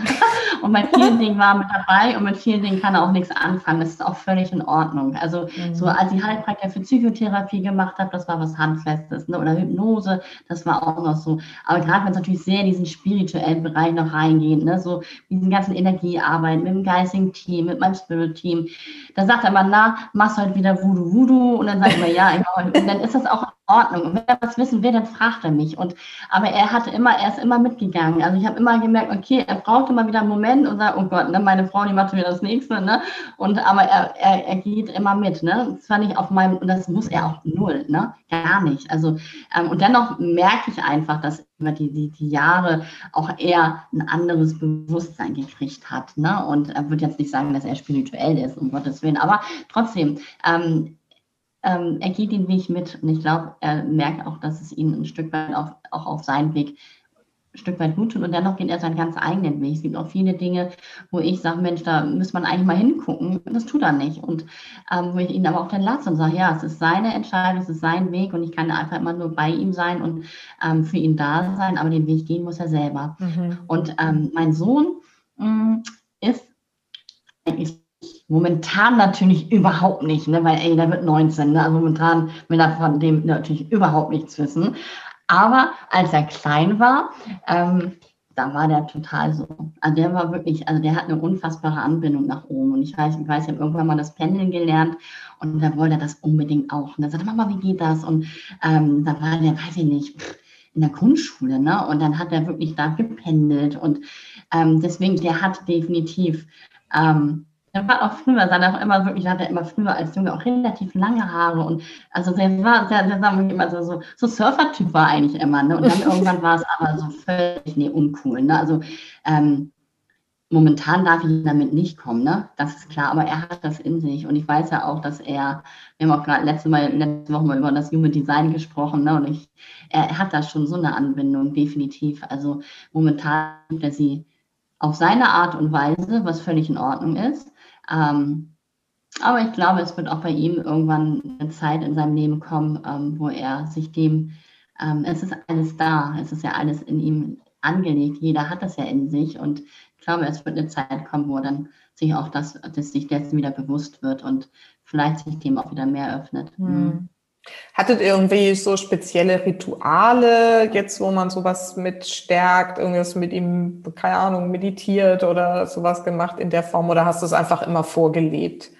Und bei vielen Dingen war mit dabei und mit vielen Dingen kann er auch nichts anfangen. Das ist auch völlig in Ordnung. Also mhm. so als ich Heilpraktiker für Psychotherapie gemacht habe, das war was Handfestes. Ne? Oder Hypnose, das war auch noch so. Aber gerade wenn es natürlich sehr in diesen spirituellen Bereich noch reingeht, ne? so diesen ganzen Energiearbeit mit dem geistigen Team, mit meinem Spirit-Team, da sagt er immer, na, machst du halt wieder Voodoo Voodoo und dann sagt er immer, ja, ich und dann ist das auch Ordnung. Und was wissen will, dann fragt er mich. Und, aber er hatte immer, er ist immer mitgegangen. Also ich habe immer gemerkt, okay, er braucht immer wieder einen Moment und sagt, oh Gott, ne, meine Frau, die macht wieder das nächste, ne? Und aber er, er, er geht immer mit, ne? Das war nicht auf meinem, und das muss er auch null, ne? Gar nicht. Also, ähm, und dennoch merke ich einfach, dass über die, die, die Jahre auch er ein anderes Bewusstsein gekriegt hat. Ne? Und er würde jetzt nicht sagen, dass er spirituell ist, um Gottes Willen, aber trotzdem, ähm, ähm, er geht den Weg mit und ich glaube, er merkt auch, dass es ihn ein Stück weit auf, auch auf seinen Weg ein Stück weit gut tut und dennoch geht er seinen ganz eigenen Weg. Es gibt auch viele Dinge, wo ich sage, Mensch, da muss man eigentlich mal hingucken. Das tut er nicht. Und ähm, wo ich ihn aber auch dann lasse und sage, ja, es ist seine Entscheidung, es ist sein Weg und ich kann einfach immer nur bei ihm sein und ähm, für ihn da sein, aber den Weg gehen muss er selber. Mhm. Und ähm, mein Sohn mh, mm, ist eigentlich Momentan natürlich überhaupt nicht, ne? weil ey, der wird 19. Ne? Also momentan will er von dem natürlich überhaupt nichts wissen. Aber als er klein war, ähm, da war der total so. Also der war wirklich, also der hat eine unfassbare Anbindung nach oben. Und ich weiß, ich weiß, ich habe irgendwann mal das Pendeln gelernt und da wollte er das unbedingt auch. Und er sagte, Mama, wie geht das? Und ähm, da war der, weiß ich nicht, in der Grundschule, ne? Und dann hat er wirklich da gependelt. Und ähm, deswegen, der hat definitiv ähm, der war auch früher, sah auch immer wirklich, hat er immer früher als Junge auch relativ lange Haare und also der war, der, der sagen wir immer so, so, so Surfer-Typ war eigentlich immer, ne? Und dann irgendwann war es aber so völlig nee, uncool, ne? Also ähm, momentan darf ich damit nicht kommen, ne? Das ist klar, aber er hat das in sich und ich weiß ja auch, dass er, wir haben auch gerade letzte, Mal, letzte Woche mal über das Human Design gesprochen, ne? Und ich, er hat da schon so eine Anbindung, definitiv. Also momentan gibt er sie auf seine Art und Weise, was völlig in Ordnung ist. Ähm, aber ich glaube, es wird auch bei ihm irgendwann eine Zeit in seinem Leben kommen, ähm, wo er sich dem, ähm, es ist alles da, es ist ja alles in ihm angelegt, jeder hat das ja in sich und ich glaube, es wird eine Zeit kommen, wo dann sich auch das, dass sich dessen wieder bewusst wird und vielleicht sich dem auch wieder mehr öffnet.
Hm. Hattet ihr irgendwie so spezielle Rituale, jetzt wo man sowas mit stärkt, irgendwas mit ihm, keine Ahnung, meditiert oder sowas gemacht in der Form oder hast du es einfach immer vorgelebt?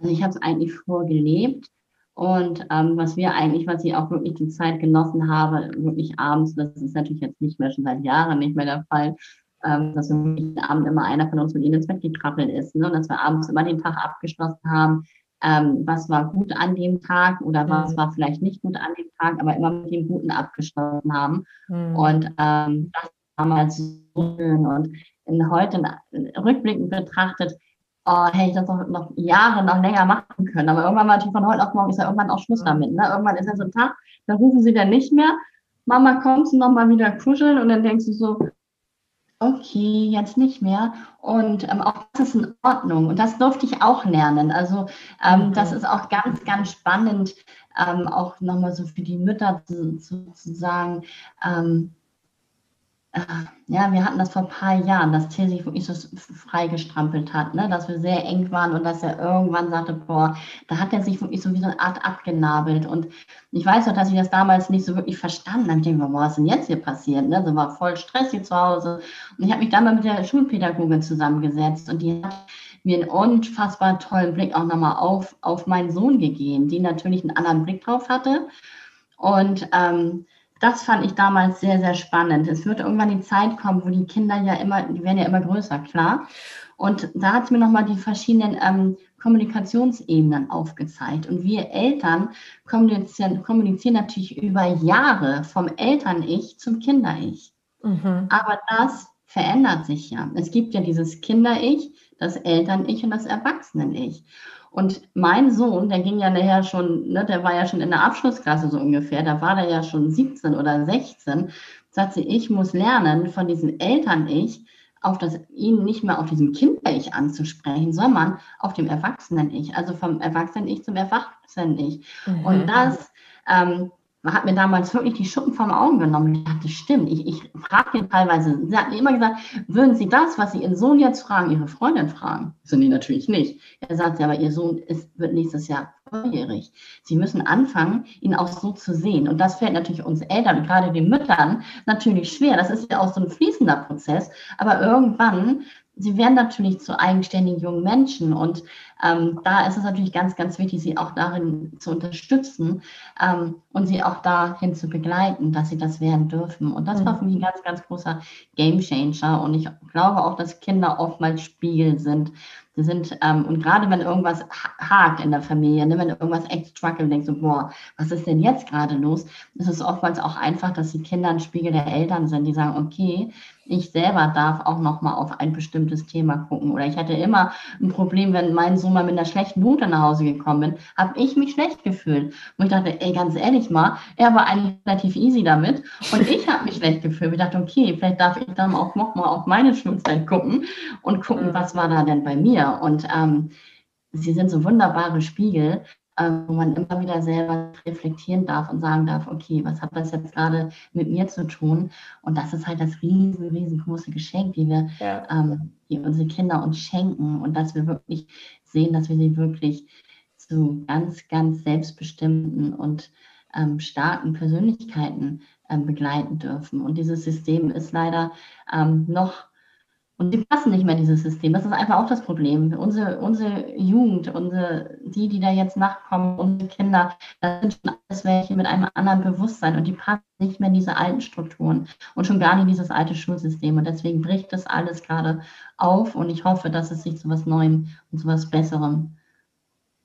Also ich habe es eigentlich vorgelebt und ähm, was wir eigentlich, was ich auch wirklich die Zeit genossen habe, wirklich abends, das ist natürlich jetzt nicht mehr schon seit Jahren nicht mehr der Fall, ähm, dass wir jeden Abend immer einer von uns mit ihnen ins Bett gekrabbelt ist ne? und dass wir abends immer den Tag abgeschlossen haben ähm, was war gut an dem Tag oder was mhm. war vielleicht nicht gut an dem Tag, aber immer mit dem Guten abgeschlossen haben. Mhm. Und ähm, das war mal so schön. Und in heute rückblickend betrachtet, oh, hätte ich das noch, noch Jahre noch länger machen können. Aber irgendwann war natürlich von heute auf morgen ist ja irgendwann auch Schluss mhm. damit. Ne? Irgendwann ist ja so ein Tag, da rufen sie dann nicht mehr. Mama, kommst du noch mal wieder kuscheln? Und dann denkst du so, okay, jetzt nicht mehr. Und ähm, auch das ist in Ordnung. Und das durfte ich auch lernen. Also ähm, mhm. das ist auch ganz, ganz spannend, ähm, auch nochmal so für die Mütter zu, zu, zu sagen, ähm, äh, ja, wir hatten das vor ein paar Jahren, dass Till sich wirklich so freigestrampelt hat, ne? dass wir sehr eng waren und dass er irgendwann sagte, boah, da hat er sich wirklich so wie so eine Art abgenabelt. Und ich weiß noch, dass ich das damals nicht so wirklich verstanden habe. Ich denke, boah, was ist denn jetzt hier passiert? Ne? So war voll stressig zu Hause. Und ich habe mich dann mal mit der Schulpädagogin zusammengesetzt und die hat mir einen unfassbar tollen Blick auch nochmal auf, auf meinen Sohn gegeben, die natürlich einen anderen Blick drauf hatte. Und ähm, das fand ich damals sehr, sehr spannend. Es wird irgendwann die Zeit kommen, wo die Kinder ja immer, die werden ja immer größer, klar. Und da hat es mir nochmal die verschiedenen ähm, Kommunikationsebenen aufgezeigt. Und wir Eltern kommunizieren, kommunizieren natürlich über Jahre vom Eltern-Ich zum Kinder-Ich. Mhm. Aber das verändert sich ja. Es gibt ja dieses Kinder-Ich, das Eltern-Ich und das Erwachsenen-Ich. Und mein Sohn, der ging ja nachher schon, ne, der war ja schon in der Abschlussklasse so ungefähr, da war der ja schon 17 oder 16, sagte, ich muss lernen, von diesem Eltern-Ich auf das, ihn nicht mehr auf diesem Kinder-Ich anzusprechen, sondern auf dem Erwachsenen-Ich, also vom Erwachsenen-Ich zum Erwachsenen-Ich. Mhm. Und das ähm, man hat mir damals wirklich die Schuppen vom Augen genommen. Ich dachte, stimmt, ich, ich frage ihn teilweise. Sie hatten immer gesagt, würden Sie das, was Sie Ihren Sohn jetzt fragen, Ihre Freundin fragen? So, nee, natürlich nicht. Er sagt, ja, aber Ihr Sohn ist, wird nächstes Jahr volljährig. Sie müssen anfangen, ihn auch so zu sehen. Und das fällt natürlich uns Eltern, gerade den Müttern, natürlich schwer. Das ist ja auch so ein fließender Prozess. Aber irgendwann sie werden natürlich zu eigenständigen jungen Menschen und ähm, da ist es natürlich ganz, ganz wichtig, sie auch darin zu unterstützen ähm, und sie auch dahin zu begleiten, dass sie das werden dürfen. Und das war für mich ein ganz, ganz großer Gamechanger. Und ich glaube auch, dass Kinder oftmals Spiegel sind Sie sind, ähm, und gerade wenn irgendwas hakt in der Familie, ne, wenn irgendwas echt struggelt, denkst du, boah, was ist denn jetzt gerade los? ist Es oftmals auch einfach, dass die Kinder ein Spiegel der Eltern sind, die sagen, okay, ich selber darf auch nochmal auf ein bestimmtes Thema gucken. Oder ich hatte immer ein Problem, wenn mein Sohn mal mit einer schlechten Note nach Hause gekommen bin, habe ich mich schlecht gefühlt. Und ich dachte, ey, ganz ehrlich mal, er war eigentlich relativ easy damit und ich habe mich schlecht gefühlt. Ich dachte, okay, vielleicht darf ich dann auch nochmal auf meine Schulzeit gucken und gucken, was war da denn bei mir. Und ähm, sie sind so wunderbare Spiegel, wo man immer wieder selber reflektieren darf und sagen darf, okay, was hat das jetzt gerade mit mir zu tun? Und das ist halt das riesen, riesengroße Geschenk, die wir, ja. ähm, die unsere Kinder uns schenken und dass wir wirklich sehen, dass wir sie wirklich zu ganz, ganz selbstbestimmten und ähm, starken Persönlichkeiten ähm, begleiten dürfen. Und dieses System ist leider ähm, noch und die passen nicht mehr in dieses System. Das ist einfach auch das Problem. Unsere, unsere Jugend, unsere, die, die da jetzt nachkommen, unsere Kinder, das sind schon alles welche mit einem anderen Bewusstsein und die passen nicht mehr in diese alten Strukturen und schon gar nicht in dieses alte Schulsystem. Und deswegen bricht das alles gerade auf und ich hoffe, dass es sich zu was Neuem und zu was Besserem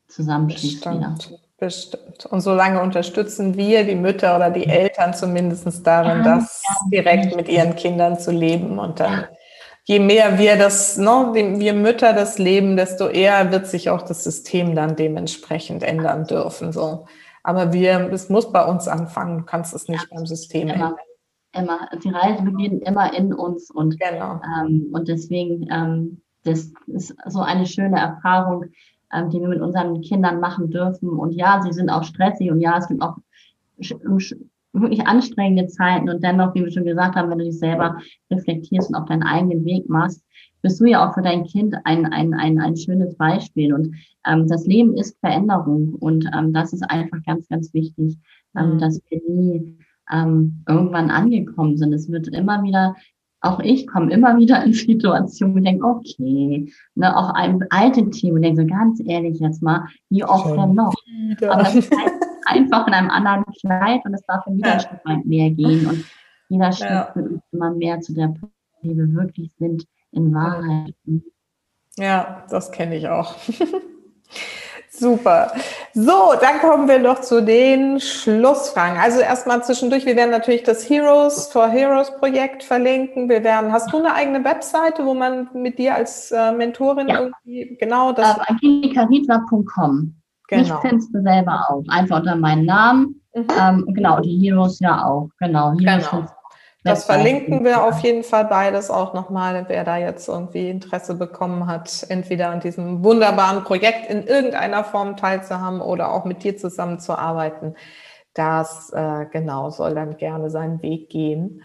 zusammenschließt
Bestimmt. wieder. Bestimmt. Und solange unterstützen wir, die Mütter oder die Eltern zumindest darin, ja, das ja, direkt mit ihren Kindern zu leben und dann je mehr wir das, ne, wir Mütter das leben, desto eher wird sich auch das System dann dementsprechend ändern dürfen. So. Aber wir, es muss bei uns anfangen, du kannst es nicht ja, beim System
immer, ändern. Immer. Die Reise beginnt immer in uns und, genau. ähm, und deswegen, ähm, das ist so eine schöne Erfahrung, ähm, die wir mit unseren Kindern machen dürfen. Und ja, sie sind auch stressig und ja, es gibt auch wirklich anstrengende Zeiten und dennoch, wie wir schon gesagt haben, wenn du dich selber reflektierst und auf deinen eigenen Weg machst, bist du ja auch für dein Kind ein, ein, ein, ein schönes Beispiel. Und ähm, das Leben ist Veränderung und ähm, das ist einfach ganz, ganz wichtig, ähm, mhm. dass wir nie ähm, irgendwann angekommen sind. Es wird immer wieder auch ich komme immer wieder in Situationen und denke, okay, ne, auch ein alte Team und denke so ganz ehrlich jetzt mal, wie oft denn noch? Aber das heißt, einfach in einem anderen Kleid und es darf in wieder ja. mehr gehen. Und jeder Schritt ja. wird uns immer mehr zu der Person, die wir wirklich sind, in Wahrheit.
Ja, das kenne ich auch. Super. So, dann kommen wir noch zu den Schlussfragen. Also erstmal zwischendurch, wir werden natürlich das Heroes for Heroes Projekt verlinken. Wir werden, hast du eine eigene Webseite, wo man mit dir als äh, Mentorin ja. irgendwie genau das.
Uh, angelikaritler.com. Genau. Ich findest du selber auch. Einfach unter meinem Namen. Mhm. Ähm, genau, die Heroes ja auch. Genau. Heroes
genau. Das verlinken wir auf jeden Fall beides auch nochmal, wer da jetzt irgendwie Interesse bekommen hat, entweder an diesem wunderbaren Projekt in irgendeiner Form teilzuhaben oder auch mit dir zusammenzuarbeiten. Das äh, genau soll dann gerne seinen Weg gehen.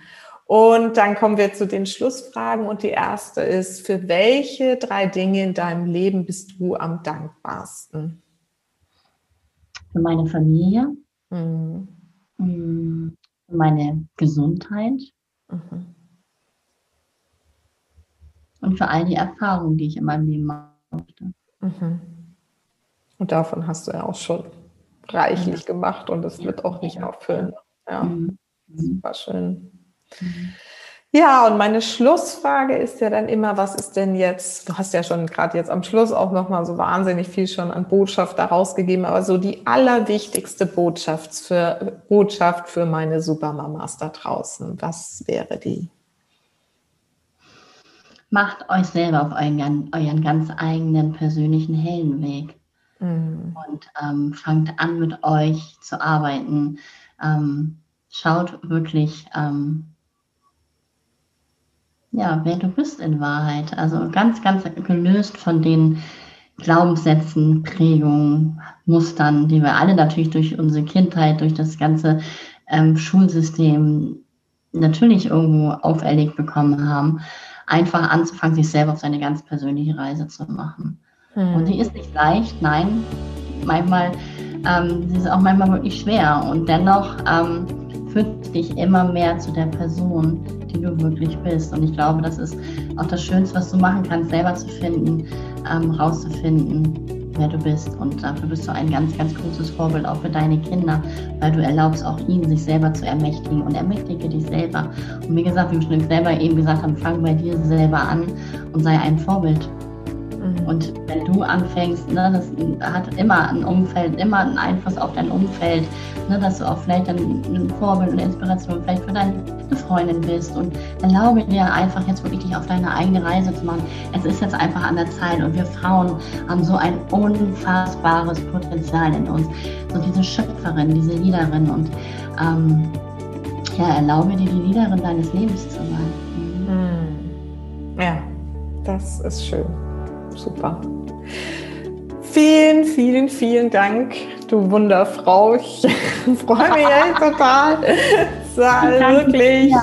Und dann kommen wir zu den Schlussfragen. Und die erste ist, für welche drei Dinge in deinem Leben bist du am dankbarsten?
Für meine Familie, mhm. Mm, für meine Gesundheit mhm. und für all die Erfahrungen, die ich in meinem Leben machen durfte.
Mhm. Und davon hast du ja auch schon reichlich gemacht und es wird auch nicht aufhören. Ja, mhm. super schön. Mhm. Ja, und meine Schlussfrage ist ja dann immer, was ist denn jetzt, du hast ja schon gerade jetzt am Schluss auch nochmal so wahnsinnig viel schon an Botschaft daraus gegeben, aber so die allerwichtigste Botschaft für, Botschaft für meine Supermamas da draußen, was wäre die?
Macht euch selber auf euren, euren ganz eigenen persönlichen Heldenweg mhm. und ähm, fangt an mit euch zu arbeiten. Ähm, schaut wirklich, ähm, ja, wer du bist in Wahrheit. Also ganz, ganz gelöst von den Glaubenssätzen, Prägungen, Mustern, die wir alle natürlich durch unsere Kindheit, durch das ganze ähm, Schulsystem natürlich irgendwo auferlegt bekommen haben, einfach anzufangen, sich selber auf seine ganz persönliche Reise zu machen. Hm. Und die ist nicht leicht, nein. Manchmal, ähm, sie ist auch manchmal wirklich schwer. Und dennoch ähm, führt dich immer mehr zu der Person, die du wirklich bist. Und ich glaube, das ist auch das Schönste, was du machen kannst, selber zu finden, ähm, rauszufinden, wer du bist. Und dafür bist du ein ganz, ganz großes Vorbild auch für deine Kinder, weil du erlaubst auch ihnen, sich selber zu ermächtigen und ermächtige dich selber. Und wie gesagt, wie wir schon selber eben gesagt haben, fang bei dir selber an und sei ein Vorbild Mhm. Und wenn du anfängst, ne, das hat immer ein Umfeld, immer einen Einfluss auf dein Umfeld, ne, dass du auch vielleicht ein, ein Vorbild und Inspiration vielleicht für deine Freundin bist und erlaube dir einfach jetzt wirklich dich auf deine eigene Reise zu machen. Es ist jetzt einfach an der Zeit und wir Frauen haben so ein unfassbares Potenzial in uns. So diese Schöpferin, diese Liederin und ähm, ja, erlaube dir die Liederin deines Lebens zu sein.
Mhm. Ja, das ist schön. Super. Vielen, vielen, vielen Dank, du Wunderfrau. Ich freue mich echt total. Es war wirklich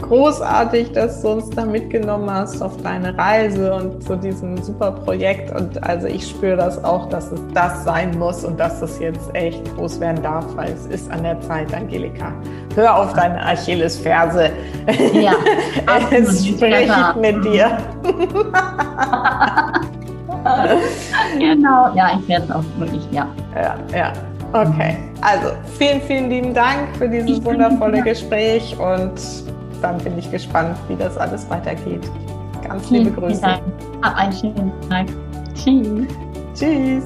großartig, dass du uns da mitgenommen hast auf deine Reise und zu diesem super Projekt. Und also ich spüre das auch, dass es das sein muss und dass es jetzt echt groß werden darf, weil es ist an der Zeit, Angelika. Hör auf deine Achillesferse. Ja, es spricht mit dir.
genau, ja, ich werde es auch wirklich, ja.
Ja, ja. Okay, also vielen, vielen lieben Dank für dieses wundervolle Gespräch und dann bin ich gespannt, wie das alles weitergeht. Ganz vielen liebe Grüße. Dank.
Hab einen schönen Tag. Tschüss.
Tschüss.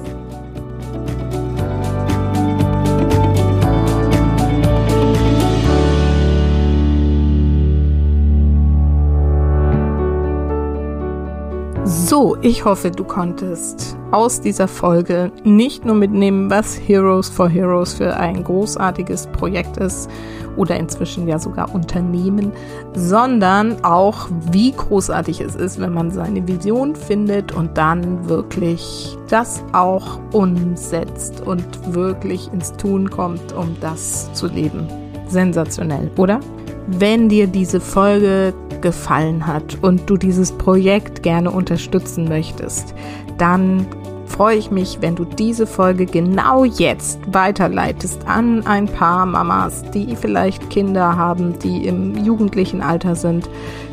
So, ich hoffe, du konntest aus dieser Folge nicht nur mitnehmen, was Heroes for Heroes für ein großartiges Projekt ist oder inzwischen ja sogar Unternehmen, sondern auch, wie großartig es ist, wenn man seine Vision findet und dann wirklich das auch umsetzt und wirklich ins Tun kommt, um das zu leben. Sensationell, oder? Wenn dir diese Folge gefallen hat und du dieses Projekt gerne unterstützen möchtest, dann freue ich mich, wenn du diese Folge genau jetzt weiterleitest an ein paar Mamas, die vielleicht Kinder haben, die im jugendlichen Alter sind,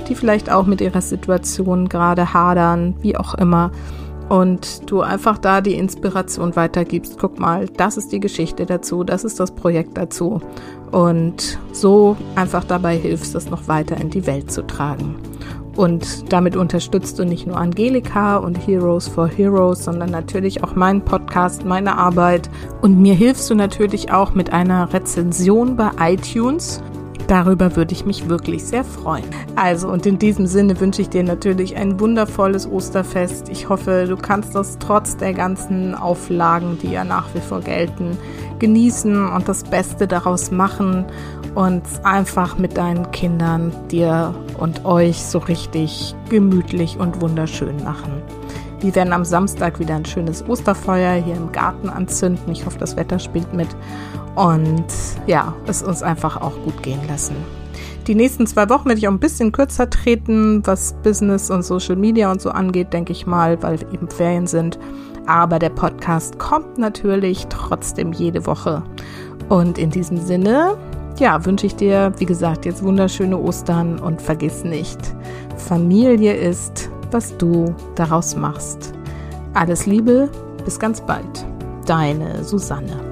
die vielleicht auch mit ihrer Situation gerade hadern, wie auch immer. Und du einfach da die Inspiration weitergibst. Guck mal, das ist die Geschichte dazu, das ist das Projekt dazu und so einfach dabei hilfst, das noch weiter in die Welt zu tragen. Und damit unterstützt du nicht nur Angelika und Heroes for Heroes, sondern natürlich auch meinen Podcast, meine Arbeit. Und mir hilfst du natürlich auch mit einer Rezension bei iTunes. Darüber würde ich mich wirklich sehr freuen. Also und in diesem Sinne wünsche ich dir natürlich ein wundervolles Osterfest. Ich hoffe, du kannst das trotz der ganzen Auflagen, die ja nach wie vor gelten, genießen und das Beste daraus machen und einfach mit deinen Kindern dir und euch so richtig gemütlich und wunderschön machen. Wir werden am Samstag wieder ein schönes Osterfeuer hier im Garten anzünden. Ich hoffe, das Wetter spielt mit und ja, es uns einfach auch gut gehen lassen. Die nächsten zwei Wochen werde ich auch ein bisschen kürzer treten, was Business und Social Media und so angeht, denke ich mal, weil eben Ferien sind. Aber der Podcast kommt natürlich trotzdem jede Woche. Und in diesem Sinne, ja, wünsche ich dir, wie gesagt, jetzt wunderschöne Ostern und vergiss nicht, Familie ist, was du daraus machst. Alles Liebe, bis ganz bald. Deine Susanne.